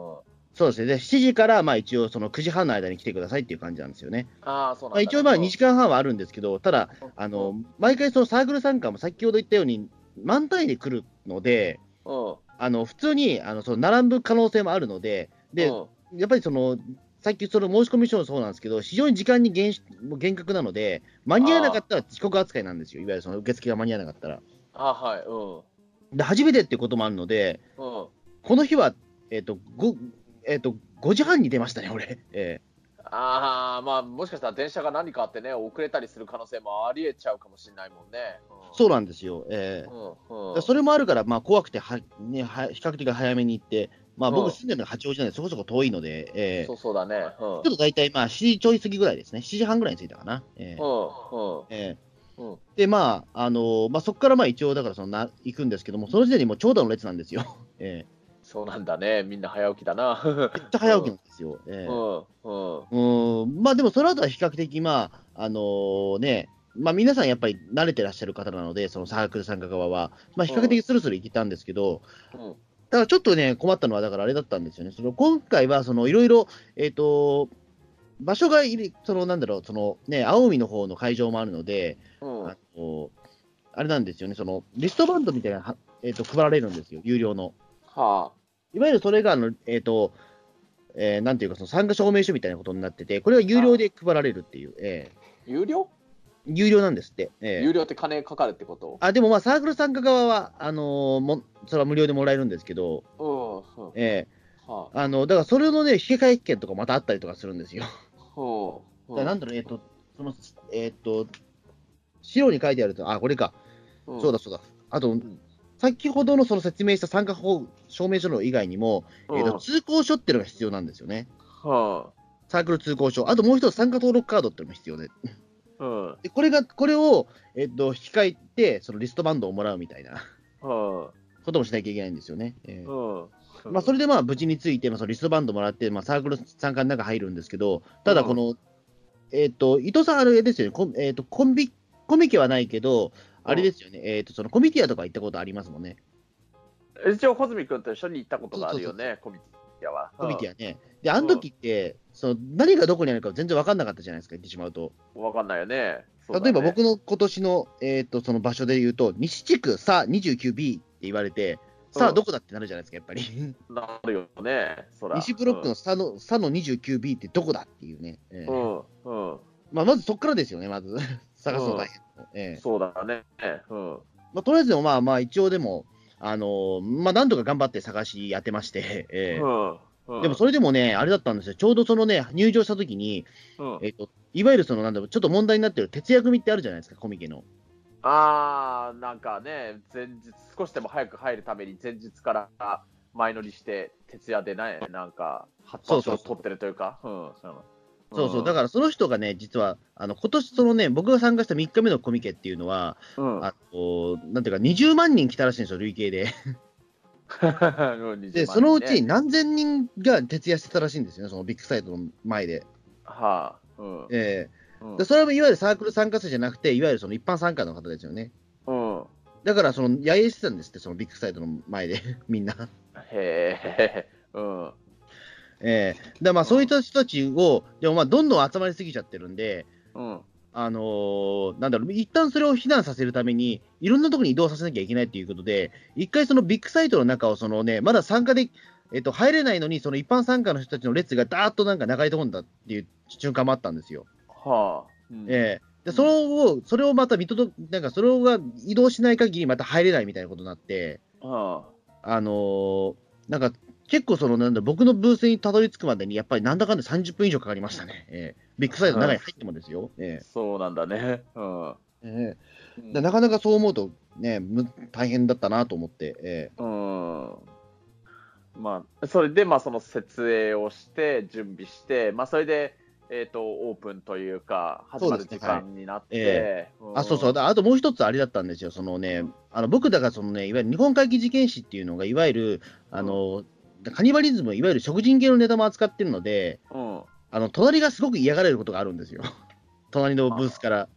そうですね。で、7時から、まあ一応、その9時半の間に来てくださいっていう感じなんですよね。ああ、そうなんまあ、だ。一応、まあうん2時間半はあるんですけど、ただ、あうの、毎回そのサークル参加も先ほど言ったように、満単位で来るので、うん、あの、普通に、あの、その並ぶ可能性もあるので、で、うんやっぱりその、さっきその申し込み書もそうなんですけど、非常に時間に厳しもう厳格なので、間に合わなかったら遅刻扱いなんですよ、いわゆるその受付が間に合わなかったら。あはい、うん、で、初めてっていうこともあるので、うん。この日は、えっ、と、5、えっ、と、5時半に出ましたね、俺。えああ、まあ、もしかしたら電車が何かあってね、遅れたりする可能性もありえちゃうかもしれないもんね。ーそうなんですよ。えーうん、うんでそれもあるから、まあ、怖くては、ね、は比較的早めに行って、まあ、うん。僕住んでるのが八王子なんで、そこそこ遠いので、えーそうそうだね。うん。ちょっと大体、まあ、7時ちょい過ぎぐらいですね。7時半ぐらいに着いたかな。えーうんえーで、まあ、あのーまあ、そこからまあ一応、だからそのな行くんですけども、その時点でもう長蛇の列なんですよ。えそうなんだね。みんな早起きだな。ーめっちゃ早起きなんですよ。えうーんうん。うん、まあでもその後は比較的、まあ、あのーね、まあ皆さんやっぱり慣れてらっしゃる方なので、そのサークル参加側は、まあ比較的スルスルいけたんですけど、うんだからちょっとね、困ったのは、だからあれだったんですよね。その今回は、そのいろいろ、えっ、と、場所がいり、そのなんだろう、そのね、青海の方の会場もあるので、うん。あのあれなんですよね、そのリストバンドみたいなえっと配られるんですよ、有料の。はいわゆるそれがあの、えっ、と、えーなんていうか、その参加証明書みたいなことになってて、これは有料で配られるっていう、えあ有料、ー有料なんですって。えー有料って金かかるってこと？あでもまあ、サークル参加側は、あのーも、それは無料でもらえるんですけど、えはーあのだからそれのね、引き換え券とかまたあったりとかするんですよ。うんだなんだろう、えっ、と、その、えっ、と、資料に書いてあると、あ、これか、うんそうだそうだ。あと、ん先ほどのその説明した参加法証明書の以外にも、えーとうん通行書っていうのが必要なんですよね。はサークル通行証。あともう一つ参加登録カードっていうのも必要で。あうん。でこれが、これを、えっ、と、引き換えて、そのリストバンドをもらうみたいな。うん。こともしなきゃいけないんですよね。えーうん。まあ、それでまあ無事について、まあ、そのリストバンドもらって、まあ、サークル参加の中入るんですけど、ただこの、えっ、と、伊藤さん、あれですよね、コン,、えー、とコンビ、コミケはないけど、あれですよね、えっ、と、そのコミティアとか行ったことありますもんね、一応、穂積君と一緒に行ったことがあるよね、コミティアは。コミティアね。で、あの時って、その何がどこにあるか全然分かんなかったじゃないですか、言ってしまうと。うんわかんないよね。ね例えば僕の今年の、えっ、と、その場所で言うと、西地区さ 29B って言われて、さあうんどこだってなるじゃないですか、やっぱり。なるよね。西ブロックのさの,、さの 29B ってどこだっていうね。えーうん、うん、うんまあ、まずそこからですよね、まず。[laughs] 探すの大変。ええそうだね。うん。まあ、とりあえずでもまあまあ一応でも、あのーまあなんとか頑張って探しやってまして、ええうんうんでもそれでもね、あれだったんですよ。ちょうどそのね、入場した時に、うん。えっ、と、いわゆるそのなんだろう、ちょっと問題になってる徹夜組ってあるじゃないですか、コミケの。あー、なんかね、前日、少しでも早く入るために、前日から前乗りして、徹夜でね、なんか、発発を取ってるというか、うん、そう。そう、だかからその人がね、実は、あの、今年そのね、僕が参加した3日目のコミケっていうのは、ら、うん、あのなんていうか、20万人来たらしいんですよ、累計で。[laughs] で、そのうち何千人が徹夜してたらしいんですよね、そのビッグサイトの前で。はあ、うん、えうんえでそれはいわゆるサークル参加者じゃなくて、いわゆるその一般参加の方ですよね。うん、だから、その、野営してたんですって、そのビッグサイトの前で、[laughs] みんな。へえ、うん、えー、だまあそういった人たちを、でもまあどんどん集まりすぎちゃってるんで、うん。あのーなんだろう、一旦それを避難させるために、いろんなところに移動させなきゃいけないということで、一回そのビッグサイトの中を、そのね、まだ参加で、えっと、入れないのに、その一般参加の人たちの列がダーッとなんか流れ込んだっていう瞬間もあったんですよ。はあ。うんええで、それを、それをまた見届なんかそれが移動しない限りまた入れないみたいなことになって、はあのーなんか結構その、なんだ、僕のブースにたどり着くまでに、やっぱりなんだかんだ30分以上かかりましたね。ええ。ビッグサイトの中に入ってもですよ。えあ。そうなんだね。うん。ええ。えうん。でなかなかそう思うと、ね、む大変だったなと思って、えうん。まあ、それで、まあ、その設営をして、準備して、まあ、それで、えっ、と、オープンというか、始まる時間になって、えうん。あそうそう、だあともう一つあれだったんですよ、そのね、あの僕だからその、ね、いわゆる日本回帰事件史っていうのが、いわゆるあの、カニバリズム、いわゆる食人系のネタも扱ってるので、うん。あの隣がすごく嫌がられることがあるんですよ、[laughs] 隣のブースから。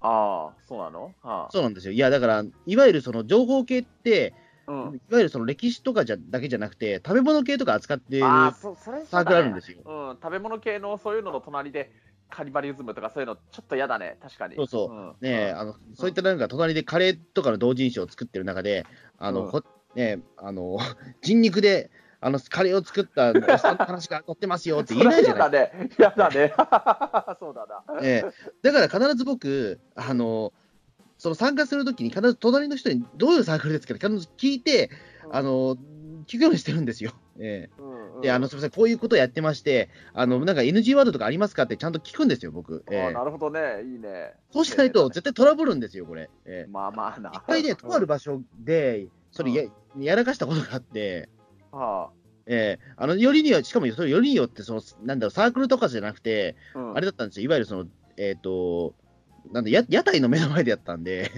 ああ、そうなの？はあ。そうなんですよ。いや、だから、いわゆるその情報系って、うん。いわゆるその歴史とかじゃだけじゃなくて、食べ物系とか扱っているサークルあるんですよ。うん、食べ物系のそういうのの隣で、カニバリズムとかそういうの、ちょっと嫌だね、確かに。そうそううんねえ、あのそういったなんか隣でカレーとかの同人誌を作ってる中で、あの、ねえあの [laughs] 人肉であのカレーを作った [laughs] おっさんの話が載ってますよって言えないじゃないそれは嫌だね。嫌だね。[laughs] そうだな。ええだから必ず僕、あのその参加するときに、必ず隣の人にどういうサークルですかって必ず聞いて、あの聞くようにしてるんですよ。ええうん、うんであのすみません、こういうことやってまして、あのなんか NG ワードとかありますかってちゃんと聞くんですよ、僕。えなるほどね、いいね。そうしないと絶対トラブるんですよ、これ。ええまあまあな。一回ね、とある場所で、それや,、やらかしたことがあって、はええ。あのよりによ、しかもそれよりによってその、なんだろう、サークルとかじゃなくて、あ、うん。あれだったんですよ、いわゆるその、えっ、と、なんだや、屋台の目の前でやったんで、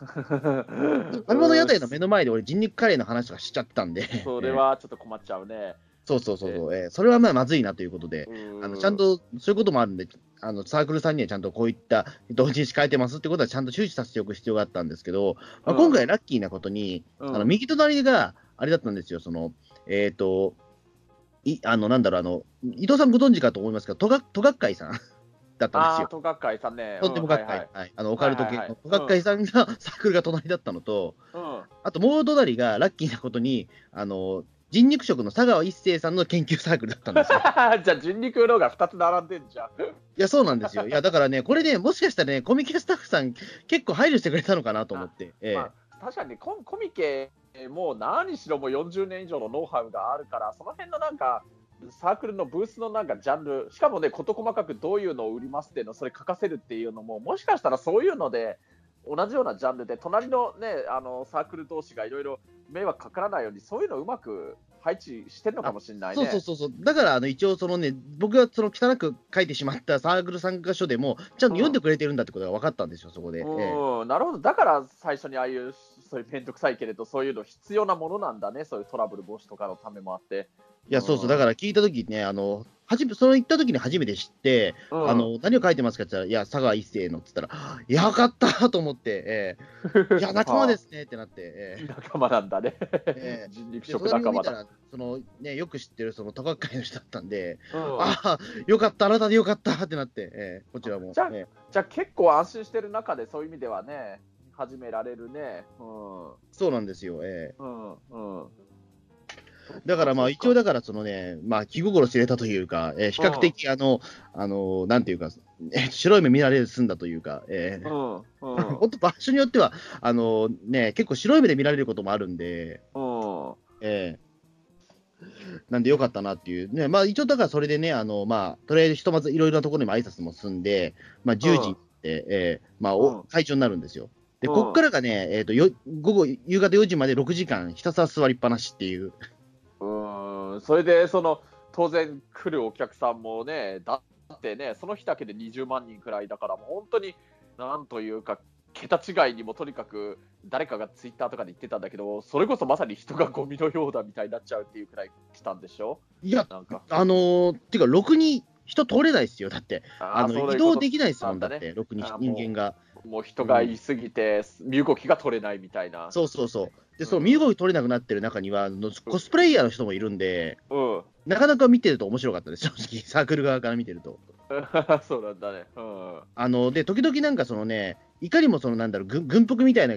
[laughs] 食べ物屋台の目の前で俺、人肉カレーの話とかしちゃったんで、それはちょっと困っちゃうね。そうそうそうそう、ええそれはまあまずいなということで、あのちゃんとそういうこともあるんで、あのサークルさんにはちゃんとこういった同人誌書いてますってことはちゃんと周知させておく必要があったんですけど、まあ、うん。今回ラッキーなことに、うん。あの右隣があれだったんですよ、その、えっ、と、いあの、なんだろう、あの、伊藤さんご存知かと思いますけど、とがとがっかいさん [laughs] だったんですよ。とがっかいさんね。とってもがっかい、はいはい。あのオカルト系のとがっかいさんが [laughs] サークルが隣だったのと、はいあともう隣がラッキーなことに、あの、人肉食の佐川一生さんの研究サークルだったんですよ。うん、じゃあ人肉のが2つ並んでんじゃん。いや、そうなんですよ。いや、だからね、これね、もしかしたらね、コミケスタッフさん、結構配慮してくれたのかなと思って。[laughs] ええまあ、確かにココミケもう何しろもう40年以上のノウハウがあるから、その辺のなんか、サークルのブースのなんかジャンル、しかもね、事細かくどういうのを売りますっていうのをそれ書かせるっていうのも、もしかしたらそういうので、同じようなジャンルで、隣のね、あのサークル同士がいろいろ迷惑かからないように、そういうのをうまく配置してるのかもしれないね。そうそうそうそう。だから、あの、一応、そのね、僕がその汚く書いてしまったサークル参加書でも、ちゃんと読んでくれてるんだってことが分かったんですよ、そこで。ええうん、なるほど、だから最初にああいう、そういう面倒くさいけれど、そういうの必要なものなんだね、そういうトラブル防止とかのためもあって。いや、そうそう、うんだから聞いたときね、あの、はじめ、その行ったときに初めて知って、うんあの、何を書いてますかって言ったら、いや、佐川一世のって言ったら、いや、よかったと思って、ええ [laughs] いや、仲間ですねってなって、ええ [laughs] 仲間なんだね。ええ人肉で食仲間だ。そのね、よく知ってるその多角界の人だったんで、うんああ、よかった、あなたでよかったってなって、ええこちらも。じゃあええじゃあ結構安心してる中で、そういう意味ではね、始められるね。うん。そうなんですよ、ええうん。うん。だからまあ、一応だから、そのね、まあ、気心知れたというか、えー比較的、あの、あの、なんていうか、えー白い目見られる済んだというか、えー。[laughs] 本当、場所によっては、あのね、結構白い目で見られることもあるんで、うん。えーなんでよかったなっていう、ね、まあ一応だからそれでね、あのまあ、とりあえずひとまずいろいろなところにも挨拶も済んで、まあ、10時って、えーまあ、うんお会長になるんですよ。で、うんこっからがね、えっ、とよ、午後、夕方4時まで6時間ひたすら座りっぱなしっていう。うん。それで、その、当然来るお客さんもね、だってね、その日だけで20万人くらいだから、もう本当に、なんというか、桁違いにもとにかく誰かがツイッターとかで言ってたんだけど、それこそまさに人がゴミのようだみたいになっちゃうっていうくらい来たんでしょ？いや、なんか。あのー、っていうか、ろくに人通れないですよ。だって、あの移動でききないですもん、だねだって、ろくに人間が。もう人がいすぎて、身動きが取れないみたいな。そうそうそう。で、その身動き取れなくなってる中には、コスプレイヤーの人もいるんで、うん。なかなか見てると面白かったです、正直、[laughs] サークル側から見てると。[laughs] そうなんだね。うん。あので、時々なんかそのね、いかにもそのなんだろう、軍軍服みたいな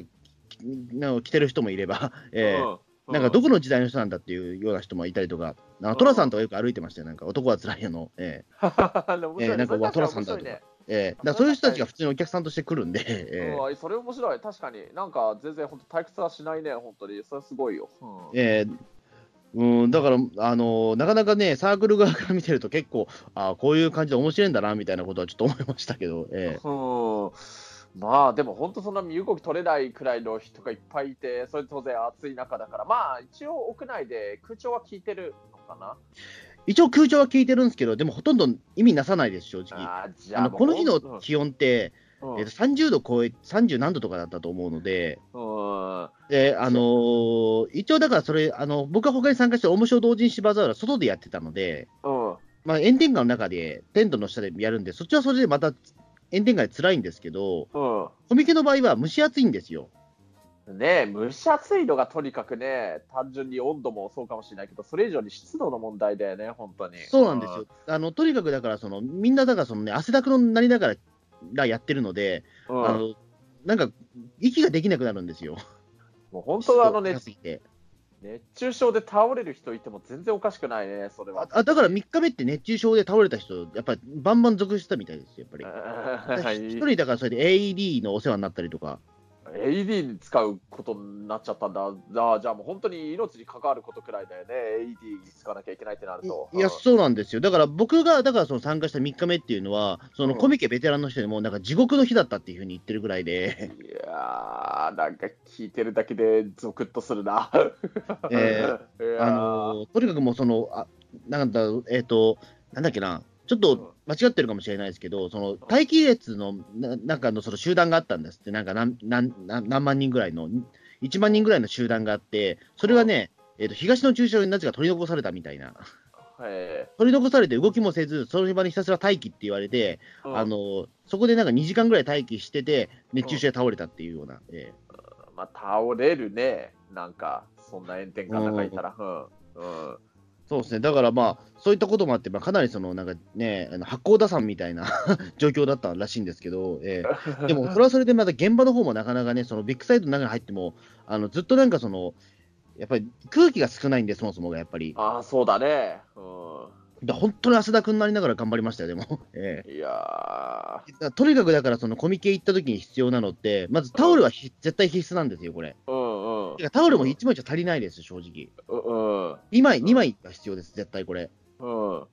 のを着てる人もいれば、[laughs] えーうん。なんかどこの時代の人なんだっていうような人もいたりとか、あのトラさんとかよく歩いてましたよ、なんか。男はつらいよの、え面白いね。えーなんかそれ確トラさんだとかえーだそういう人たちが普通にお客さんとして来るんで、[laughs] えーうんそれ面白い、確かに。なんか全然本当退屈はしないね、本当に。それすごいよ。うんえーうん、だから、あのなかなかね、サークル側から見てると結構、あこういう感じで面白いんだなみたいなことはちょっと思いましたけど、えーうんまあでも本当そんな身動き取れないくらいの人がいっぱいいて、それ当然暑い中だから、まあ一応屋内で空調は効いてるのかな。一応空調は効いてるんですけど、でもほとんど意味なさないです、正直。ああのこの日の気温って、うん。えーと30度超え、30何度とかだったと思うので、うん。で、あのー一応だからそれ、あの僕が他に参加してる面白同人誌バザールは外でやってたので、うん。まあ、炎天下の中で、テントの下でやるんで、そっちはそれでまた炎天下で辛いんですけど、コミケの場合は蒸し暑いんですよ。うん、ねえ蒸し暑いのがとにかくね、単純に温度もそうかもしれないけど、それ以上に湿度の問題だよね、本当に。そうなんですよ。あのとにかくだからその、みんなだからその、ね、汗だくのになりながらやってるので、うん。あのなんか息ができなくなるんですよ。もう本当はあのね熱熱中症で倒れる人いても全然おかしくないね、それは。あだから3日目って熱中症で倒れた人、やっぱりバンバン続出したみたいですよ、やっぱり。[laughs] 一人だからそれで AED のお世話になったりとか、AED に使うことになっちゃったんだ。じゃあ、じゃあもう本当に命に関わることくらいだよね。AED に使わなきゃいけないってなると。いや、そうなんですよ。だから僕がだからその参加した3日目っていうのは、そのうんコミケベテランの人でも、なんか地獄の日だったっていうふうに言ってるぐらいで、いやー、なんか聞いてるだけでゾクッとするな。えー [laughs] あのとにかくもうその、あなんだ、えっ、と、なんだっけな、ちょっと間違ってるかもしれないですけど、その待機列のななんかのその集団があったんですって、なんか何何何何万人ぐらいの、1万人ぐらいの集団があって、それはね、えー、と東の駐車場になぜか取り残されたみたいな、え取り残されて動きもせず、その場にひたすら待機って言われて、ーうんあのそこでなんか2時間ぐらい待機してて、熱中症で倒れたっていうような、えまあ、倒れるね。なんか、そんな炎天下の中いたら。うん。うん。そうですね、だからまあ、そういったこともあって、まあ、かなりそのなんかね、あの八甲田山みたいな [laughs] 状況だったらしいんですけど、えーでも、[laughs] それはそれでまた現場の方もなかなかね、そのビッグサイトの中に入っても、あのずっとなんかその、やっぱり空気が少ないんで、そもそもがやっぱり、ああ、そうだね。うだ本当に汗だくになりながら頑張りましたよ、でも。[laughs] えん。いやとにかくだから、そのコミケ行った時に必要なのって、まずタオルはひ絶対必須なんですよ、これ。ー。うんうんてかタオルも1枚じゃ足りないです、正直。うん。2枚、2枚が必要です、絶対これ。うん。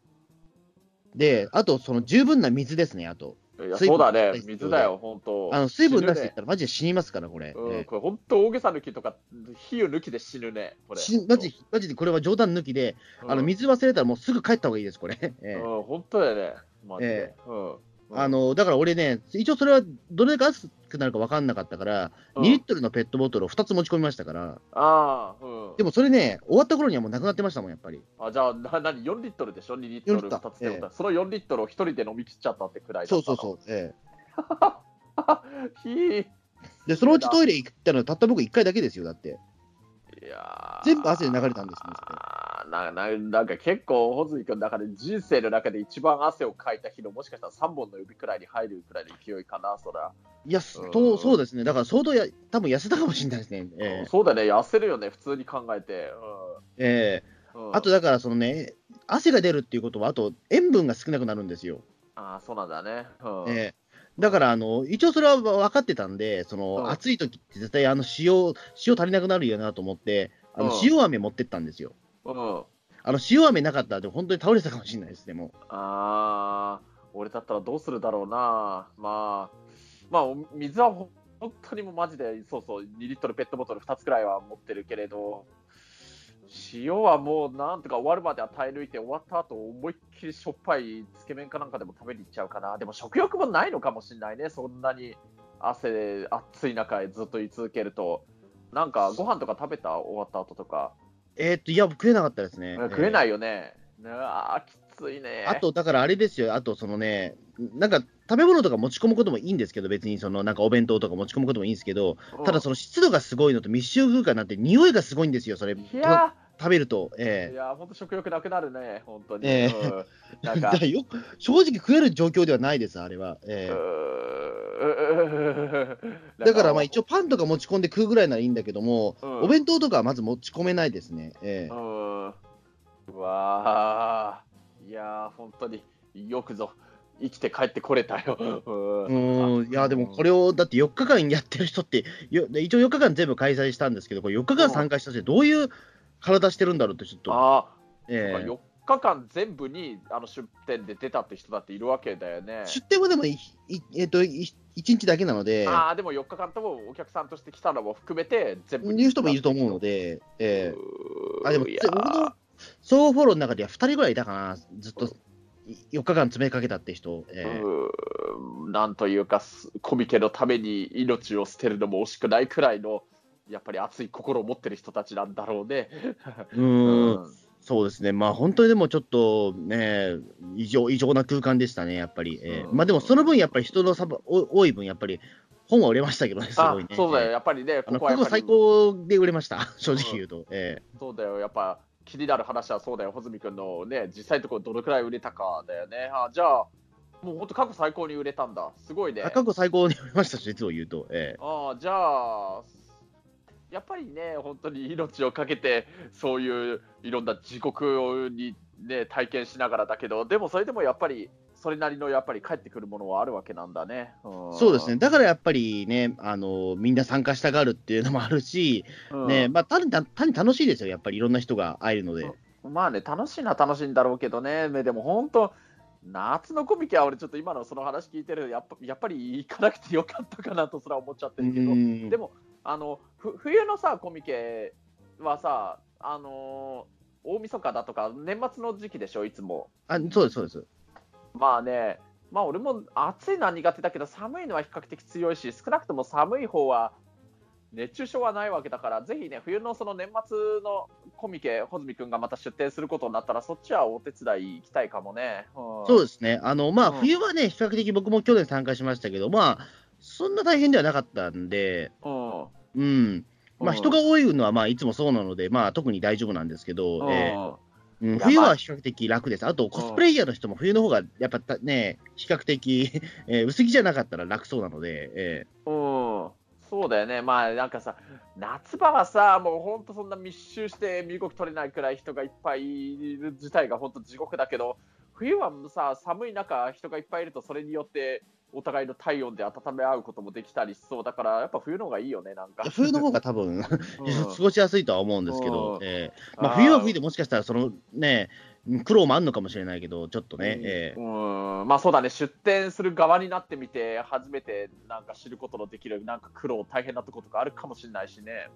で、あと、その十分な水ですね、あと。いや、水分そうだね水だよ、本当。あの水分なし死ぬねで言ったら、マジで死にますから、これ。うん、えこれ本当大げさ抜きとか、火を抜きで死ぬね、これ。マジマジでこれは冗談抜きで、うんあの水忘れたらもうすぐ帰った方がいいです、これ。ええうん、本当だよね、マジで。えうん。あのだから俺ね、一応それはどれだけ熱くなるか分かんなかったから、うん。2リットルのペットボトルを2つ持ち込みましたから、ああ、うん。でもそれね、終わった頃にはもうなくなってましたもん、やっぱり。あじゃあ、な、なに、4リットルでしょ ?2 リット4ルリッター2つで、ええ。その4リットルを1人で飲み切っちゃったってくらいだそうそうそう。え火え [laughs] で、そのうちトイレ行ったのたった僕1回だけですよ、だって。いやー。全部汗で流れたんですねそれなななんか結構、穂積君の中で人生の中で一番汗をかいた日のもしかしたら3本の指くらいに入るくらいの勢いかな、そら。いや、うんそうそうですね、だから相当や、多分痩せたかもしれないですね。え [laughs] えそうだね、痩せるよね、普通に考えて。ええうんうんあとだから、そのね、汗が出るっていうことは、あと塩分が少なくなるんですよ。あーそうなんだね。うんええだからあの、一応それは分かってたんで、その、うん暑い時って絶対あの塩、塩足りなくなるよなと思って、あのうん塩飴持ってったんですよ。うんあの塩飴なかったら、本当に倒れてたかもしれないです、でも。あー俺だったらどうするだろうな。まあ、まあ、お水はほ本当にもうマジで、そうそう、2リットルペットボトル2つくらいは持ってるけれど、塩はもうなんとか終わるまでは耐え抜いて、終わった後思いっきりしょっぱいつけ麺かなんかでも食べに行っちゃうかな。でも食欲もないのかもしれないね、そんなに汗で暑い中へずっと居続けると。なんかご飯とか食べた？終わった後とか。えーっと、いや、食えなかったですね。い。食えないよね。ああ、きついね。あと、だからあれですよ、あとそのね、なんか食べ物とか持ち込むこともいいんですけど、別にそのなんかお弁当とか持ち込むこともいいんですけど、ただその湿度がすごいのと密集空間なんて、匂いがすごいんですよ、それ。いや食べると、えー、いや本当食欲なくなるね、本当に。えー、うん、なんか。[laughs] よ正直食える状況ではないです、あれは。えー、[laughs] だからまあ一応パンとか持ち込んで食うぐらいならいいんだけども、うん、お弁当とかはまず持ち込めないですね。えー、うん。うわいや本当によくぞ。生きて帰ってこれたよ。うん、いや、でもこれを、だって4日間やってる人って、よ一応4日間全部開催したんですけど、これ4日間参加した人ってどういう体してるんだろうって、ちょっと。あえー、4日間全部にあの出店で出たって人だっているわけだよね。出店はでもい、いえーと、1日だけなので、あでも4日間ともお客さんとして来たのも含めて、全部。いう人もいると思うので、えー、あでも、僕の総合フォローの中では2人ぐらいいたかな、ずっと。4日間詰めかけたって人、えー、なんというか、コミケのために命を捨てるのも惜しくないくらいのやっぱり熱い心を持ってる人たちなんだろうね。うん、そうですね、まあ本当にでもちょっとね、異常異常な空間でしたね、やっぱり。えー、まあでもその分、やっぱり人の多い分、やっぱり本は売れましたけどね、すごいね。そうだよ、やっぱりね、ここは過去最高で売れました、[laughs] 正直言うと。えー、そうだよ、やっぱ気になる話はそうだよ、穂積君のね、実際のところどのくらい売れたかだよね。あじゃあ、もう本当過去最高に売れたんだ。すごいね。過去最高に売れました実を言うと。ええ、あじゃあ、やっぱりね、本当に命を懸けて、そういういろんな地獄に、ね、体験しながらだけど、でもそれでもやっぱり、それなりのやっぱり帰ってくるものはあるわけなんだね。うん、そうですね、だからやっぱりね、あのみんな参加したがるっていうのもあるし、うん、ねまあ、単に単に楽しいですよ、やっぱりいろんな人が会えるので。まあね、楽しいのは楽しいんだろうけどね、でも本当、夏のコミケは俺ちょっと今のその話聞いてるやっぱやっぱり行かなくてよかったかなとすら思っちゃってるけど、でもあの冬のさコミケはさあのー、大晦日だとか年末の時期でしょいつも。あそうですそうです。まあねまあ俺も暑いのは苦手だけど寒いのは比較的強いし少なくとも寒い方は熱中症はないわけだから、ぜひね、冬のその年末のコミケ、穂積君がまた出店することになったら、そっちはお手伝い行きたいかもね。うん、そうですね、あのまあ、うん、冬はね、比較的僕も去年参加しましたけど、まあ、そんな大変ではなかったんで、うん、うん、まあ、人が多いのはまあいつもそうなので、まあ、特に大丈夫なんですけど、えーうん、冬は比較的楽です。あと、コスプレイヤーの人も冬の方がやっぱね、比較的、えー、薄着じゃなかったら楽そうなので、えー、うん。そうだよね、まあなんかさ、夏場はさ、もう本当そんな密集して身動き取れないくらい人がいっぱいいる自体が本当地獄だけど、冬はさ、寒い中、人がいっぱいいると、それによってお互いの体温で温め合うこともできたりしそうだから、やっぱ冬の方がいいよね、なんか。冬の方が多分、[laughs] うん、過ごしやすいとは思うんですけど、うん、えー、まあ、冬は冬でもしかしたら、そのね、苦労もあるのかもしれないけど、ちょっとね、うん、えー、うん。まあそうだね、出店する側になってみて、初めてなんか知ることのできる、なんか苦労、大変なところとかあるかもしれないしね。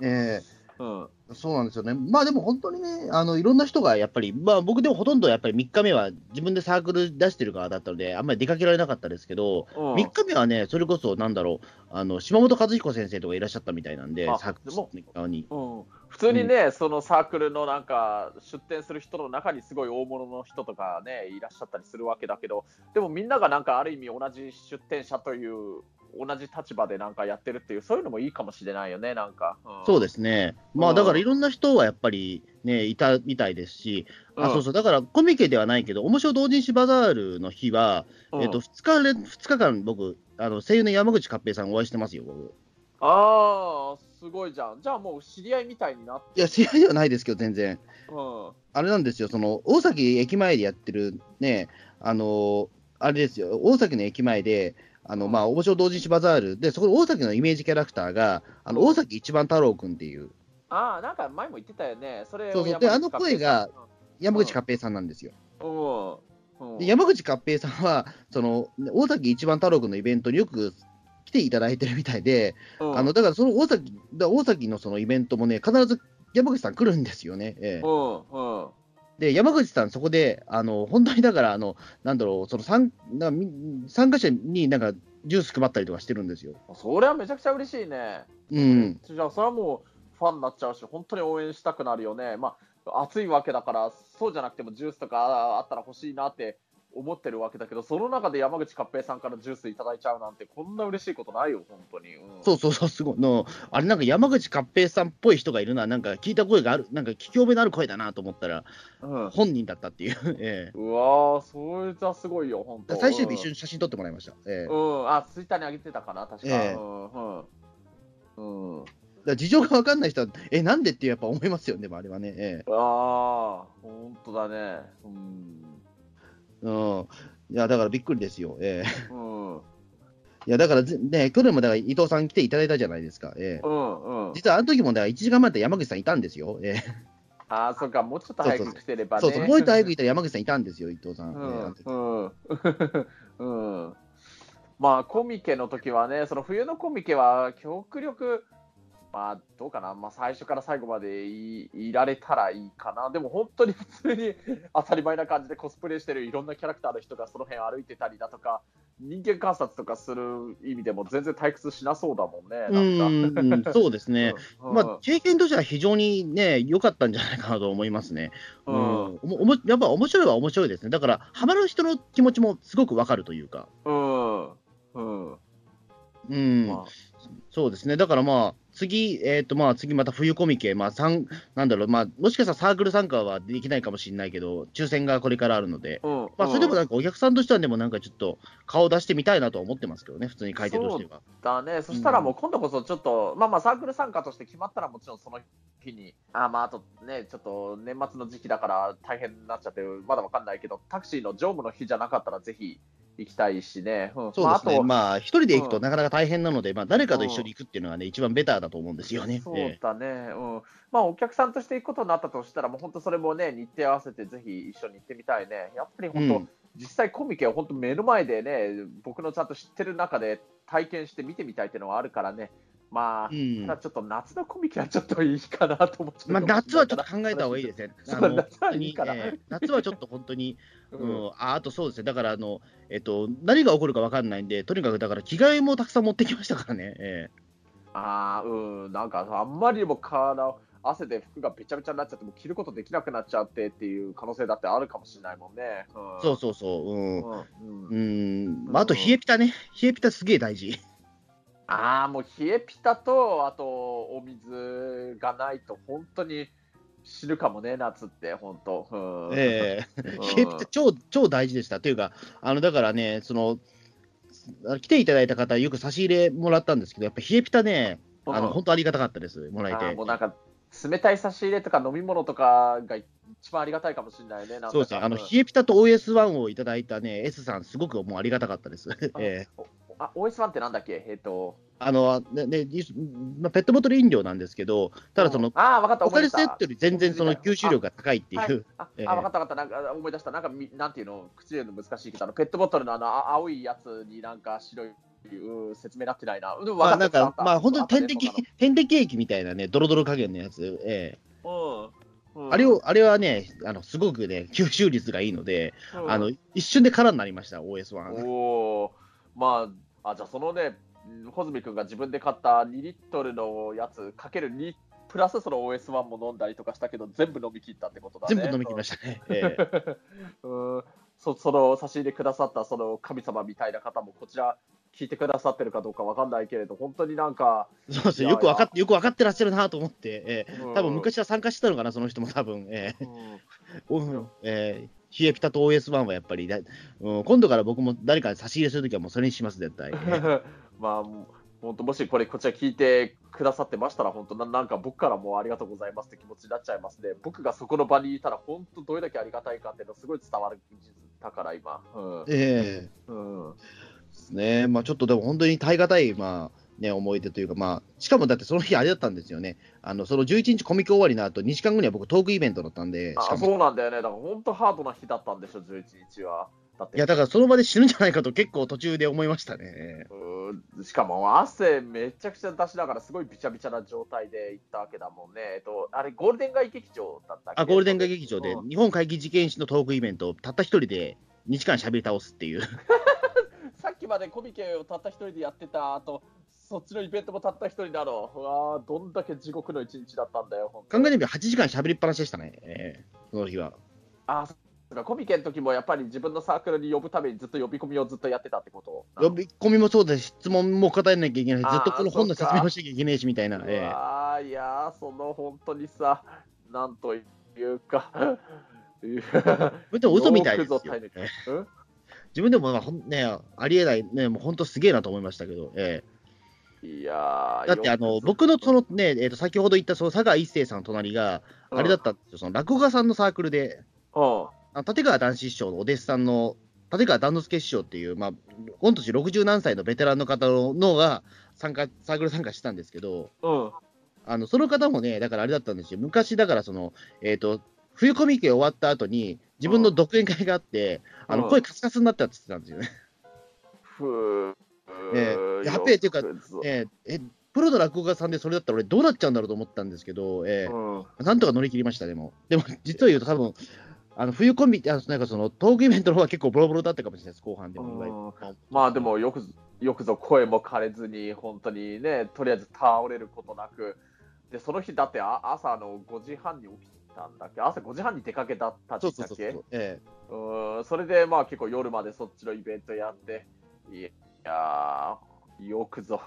うん、えーうん、そうなんですよね、まあでも本当にね、あのいろんな人がやっぱり、まあ、僕でもほとんどやっぱり3日目は自分でサークル出してる側だったので、あんまり出かけられなかったですけど、うん、3日目はね、それこそなんだろう、あの島本和彦先生とかいらっしゃったみたいなんで、サークル側に。うん。普通にね、うん、そのサークルのなんか出店する人の中にすごい大物の人とかねいらっしゃったりするわけだけどでもみんながなんかある意味同じ出店者という同じ立場でなんかやってるっていう、そういうのもいいかもしれないよね、なんか。うん、そうですね。まあ、だからいろんな人はやっぱりね、いたみたいですし、うん、あそうそう、だからコミケではないけど、面白同人誌バザールの日は、うん、えっと、2日連、2日間僕、あの声優の山口勝平さんお会いしてますよ、僕。ああ、すごいじゃん。じゃあもう知り合いみたいになって。いや、知り合いではないですけど、全然。うん。あれなんですよ、その、大崎駅前でやってるね、あのあれですよ、大崎の駅前で、あの、まあ、面白同人誌バザールで、そこで大崎のイメージキャラクターが、あの、大崎一番太郎くんっていう。ああ、なんか前も言ってたよね。それそうそう。で、あの声が山口勝平さんなんですよ。うん。で山口勝平さんは、その、大崎一番太郎くんのイベントによく来ていただいてるみたいで、あの、だからその大崎、大崎のそのイベントもね、必ず山口さん来るんですよね。ええ。で、山口さん、そこで、あの、本当にだから、あの、なんだろう、その参、な参加者になんか、ジュース配ったりとかしてるんですよ。それはめちゃくちゃ嬉しいね。うん。じゃあ、それはもう、ファンになっちゃうし、本当に応援したくなるよね。まあ、暑いわけだから、そうじゃなくてもジュースとかあったら欲しいなって思ってるわけだけど、その中で山口勝平さんからジュースいただいちゃうなんて、こんな嬉しいことないよ、本当に。うん、そうそうそう、すごいの。あれ、なんか山口勝平さんっぽい人がいるな、なんか聞いた声がある、なんか聞き覚えのある声だなと思ったら、うん、本人だったっていう。ええうわー、それじゃすごいよ、本当。最終日一緒に写真撮ってもらいました。ええうん、あ、ツイッターに上げてたかな、確か。ええうん、うん。うん、だ事情が分かんない人は、え、なんでってやっぱ思いますよね、でもあれはね。えああ、本当だね。うん。えうん。いや、だからびっくりですよ。ええうん。うん。いや、だからぜ、ね、去年もだから伊藤さん来ていただいたじゃないですか。ええうん。実はあの時もだから1時間前って山口さんいたんですよ。ええああ、そっか、もうちょっと早く来てればね。そうそう、もう一回早くいたら山口さんいたんですよ、伊藤さん。うん。うん。うん。まあ、コミケの時はね、その冬のコミケは極力、まあ、どうかな、まあ、最初から最後までいいられたらいいかな。でも本当に普通に [laughs] 当たり前な感じでコスプレしてるいろんなキャラクターの人がその辺歩いてたりだとか、人間観察とかする意味でも全然退屈しなそうだもんね。うなんかん、そうですね。[laughs] うんまあ、経験としては非常にね、良かったんじゃないかなと思いますね。ううんん。おもおもやっぱ面白いは面白いですね。だから、ハマる人の気持ちもすごくわかるというか。うん。うん。うん。まそうですね。だからまあ、次、えっ、とまあ、次また冬コミケ、まあ、三なんだろう、まあ、もしかしたらサークル参加はできないかもしれないけど、抽選がこれからあるので、あ、うん。まあ、それでもなんかお客さんとしてはでもなんかちょっと顔出してみたいなとは思ってますけどね、普通に買い手としては。だね、そしたらもう今度こそちょっと、まあまあサークル参加として決まったらもちろんその日に、あまああとね、ちょっと年末の時期だから大変になっちゃって、まだわかんないけど、タクシーの乗務の日じゃなかったらぜひ行きたいしね、うん。そうですね。まあ、あと、まあ、一人で行くうん。となかなか大変なので、まあ、誰かと一緒に行くっていうのがね、一番ベターだと思うんですよね。そうええだね、うん、まあお客さんとして行くことになったとしたら、もう本当それもね、日程合わせてぜひ一緒に行ってみたいね。やっぱり本当、うん。実際コミケを本当目の前でね、僕のちゃんと知ってる中で体験して見てみたいっていうのはあるからね、まあ、うんただちょっと夏のコミケはちょっといいかなと思っちゃうまあ、夏はちょっと考えた方がいいですね。[laughs] 夏はいいから夏はちょっと本当に、ううんん、ああとそうですね、だからあの、えっと、何が起こるか分かんないんで、とにかくだから着替えもたくさん持ってきましたからね。ええああ、うん、なんかあんまりにも体、汗で服がべちゃべちゃになっちゃって、もう着ることできなくなっちゃってっていう可能性だってあるかもしれないもんね。うん、そうそうそう。うんうんうんうんまあ、あと、冷えピタね。冷えピタすげえ大事。ああ、もう冷えピタと、あとお水がないと、本当に死ぬかもね、夏って、本当。うんええうん冷えピタ超、超大事でした。というか、あの、だからね、その、来ていただいた方、よく差し入れもらったんですけど、やっぱ冷えピタね、あの、うん本当ありがたかったです。もらえてもう。なんか、冷たい差し入れとか飲み物とかが一番ありがたいかもしれないね。そうですね。あの、ん冷えピタと OS1 をいただいたね、S さん、すごくもうありがたかったです。[laughs] ええあ、OS1 ってなんだっけ？えっ、と、あの、ね、ね、いまあペットボトル飲料なんですけど、ただそのうん、ああ、分かった、他の思い出した。セットより全然その吸収力が高いっていう。あ、ええ。あ分かった分かった、なんか思い出した、なんかみ、なんていうの、口で言うの難しいけど、あのペットボトルのあのあ青いやつになんか白い、うん説明なってないな。うん、まあなんか、まあ本当に点滴点滴液みたいなね、ドロドロ加減のやつ、ええ。そんなのうん。うん。あれを、あれはね、あの、すごくね、吸収率がいいので、うん。あの、一瞬で空になりました、OS1。おおまあ、あ、じゃあそのね、うん穂積君が自分で買った2リットルのやつかける2プラスその OS1 も飲んだりとかしたけど、全部飲み切ったってことだね。全部飲み切りましたね。え [laughs] えうん。そその差し入れくださったその神様みたいな方もこちら聞いてくださってるかどうかわかんないけれど本当になんか、そうですよよく分かって、よく分かってらっしゃるなと思って、ええ。うん。多分昔は参加してたのかな、その人も多分、ええ。うん。[laughs] うんええ冷えピタと OS1 はやっぱりだ、うん、今度から僕も誰かに差し入れするときはもうそれにします、絶対。え [laughs] えまあ本当もしこれこちら聞いてくださってましたら本当ななんか僕からもありがとうございますって気持ちになっちゃいますね。僕がそこの場にいたら本当どれだけありがたいかっていうのすごい伝わるだから今。うん、ええ。うん、ですね。まあちょっとでも本当に耐え難い、まあね、思い出というか、まあ、しかもだってその日あれだったんですよね。あの、その11日コミケ終わりの後、2時間後には僕トークイベントだったんで、しあそうなんだよねだから本当ハードな日だったんでしょ11日はだっていや、だからその場で死ぬんじゃないかと結構途中で思いましたね。うーしかも汗めちゃくちゃ出しながらすごいびちゃびちゃな状態で行ったわけだもんね。えっと、あれゴールデン街劇場だったっけ？あ、ゴールデン街劇場でうん日本会議事件史のトークイベントをたった一人で2時間喋り倒すっていう。[laughs] さっきまでコミケをたった一人でやってた後、そっちのイベントもたった一人だろう。うわーどんだけ地獄の一日だったんだよ、考えてみれば8時間喋りっぱなしでしたね、えーその日は。あ、コミケの時もやっぱり自分のサークルに呼ぶためにずっと呼び込みをずっとやってたってこと？呼び込みもそうだし、質問も答えなきゃいけないし、ずっとこの本の説明もしなきゃいけないしみたいな。ええ。ああ、いやー、その本当にさ、なんというか、で [laughs] も嘘みたいですよ。よくぞ耐え抜くええうん？自分でもまあね、ありえない、ね、もう本当すげえなと思いましたけど、えいやだってあの僕のその、ねえー、と先ほど言ったその佐賀一生さんの隣が、あれだったんですよ、その落語家さんのサークルで、うん。あの立川談志師匠のお弟子さんの立川談之助師匠っていう、まあ、御年60何歳のベテランの方ののが参加、サークル参加してたんですけど、うん。あのその方もね、だからあれだったんですよ、昔、だからその、えっ、と、冬コミケ終わった後に、自分の独演会があって、あのうん。声カスカスになったって言ってたんですよね。ふうええやっべえっていうかえーえプロの落語家さんでそれだったら俺どうなっちゃうんだろうと思ったんですけど、えーうん。なんとか乗り切りました、でも。でも、実を言うと多分、あの冬コンビって、あのなんかそのトークイベントの方は結構ボロボロだったかもしれないです、後半でも。うん。まあでもよくぞよくぞ声も枯れずに本当にねとりあえず倒れることなく。でその日だってあ朝の5時半に起きたんだっけ？朝5時半に出かけたったっけ？それでまあ結構夜までそっちのイベントやっていやーよくぞ。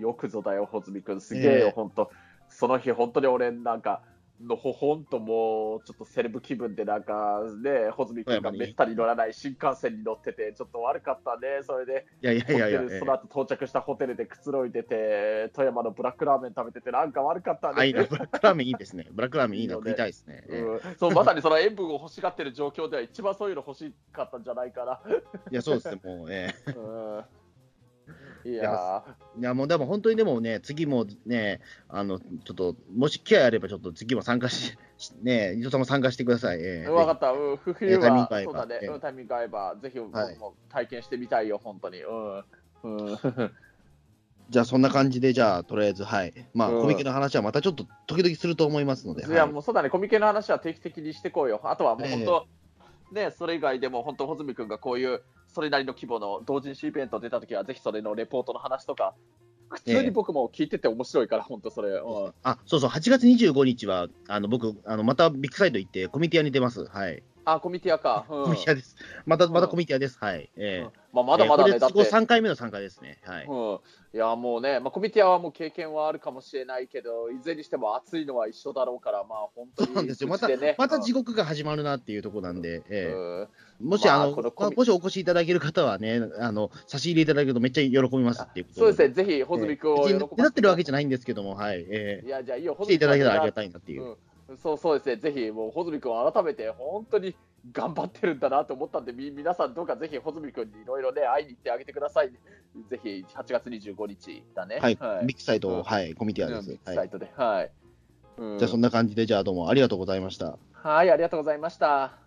よくぞだよ穂積君すげえよ、え。え本当その日本当に俺なんかのほほんともうちょっとセレブ気分でなんかね穂積君がめったに乗らない新幹線に乗っててちょっと悪かったねそれで。えいやいやいやいや、その後到着したホテルでくつろいでて富山のブラックラーメン食べててなんか悪かったね。いいな、ブラックラーメンいいですね。[laughs] ブラックラーメンいいな、いいよね食いたいですね。ええうん、そうまさにその塩分を欲しがってる状況では一番そういうの欲しかったんじゃないかな。いや、そうですね、もう、ええうんいやいや、もうでも本当にでもね、次もね、あの、ちょっと、もし機会あれば、ちょっと次も参加し、しね、伊藤さんも参加してください。ええー、分かった、うん、冬はそうだね、ええ。うんタイミング合えば、ぜひ僕はい。も体験してみたいよ、本当に。うん。うん、[laughs] じゃあ、そんな感じで、じゃあ、とりあえず、はい。まあ、うん。コミケの話はまたちょっと時々すると思いますので、いや、はい。もうそうだね、コミケの話は定期的にしてこうよ。あとはもう本え当、ね、それ以外でも本当、穂積君がこういうそれなりの規模の同人誌イベント出たときは、ぜひそれのレポートの話とか、普通に僕も聞いてて面白いから、本当それ。うんあ、そうそう、8月25日は、あの、僕、あの、またビッグサイト行って、コミティアに出ます。はい。あ、コミティアか。うんコミティアです。また、またうんコミティアです。はい。えうんまあ、まだまだね、だって。3回目の参加ですね。はい。うん、いやもうね、まあ、コミティアはもう経験はあるかもしれないけど、いずれにしても暑いのは一緒だろうから、まあ本当にそうなんですよ。またまた地獄が始まるなっていうところなんで、ええうんもし、まああの、もしお越しいただける方はね、あの、差し入れいただけるとめっちゃ喜びますっていうことそうですね、ぜひ、穂積君を喜ばせなってるわけじゃないんですけども、はい。えいや、じゃあいいよ、え来ていただけたらありがい。たいなっていう。うん、そうそうですね、ぜひ、もう穂積君を改めて、本当に頑張ってるんだなと思ったんで、み皆さん、どうかぜひ穂積君にいろいろね、会いに行ってあげてください。ぜひ、8月25日だね。はい。はいミックサイト、うんはい、コミティアです。うんビッグはい。サイトで。はい。うんじゃあ、そんな感じで、じゃあどうもありがとうございました。はい、ありがとうございました。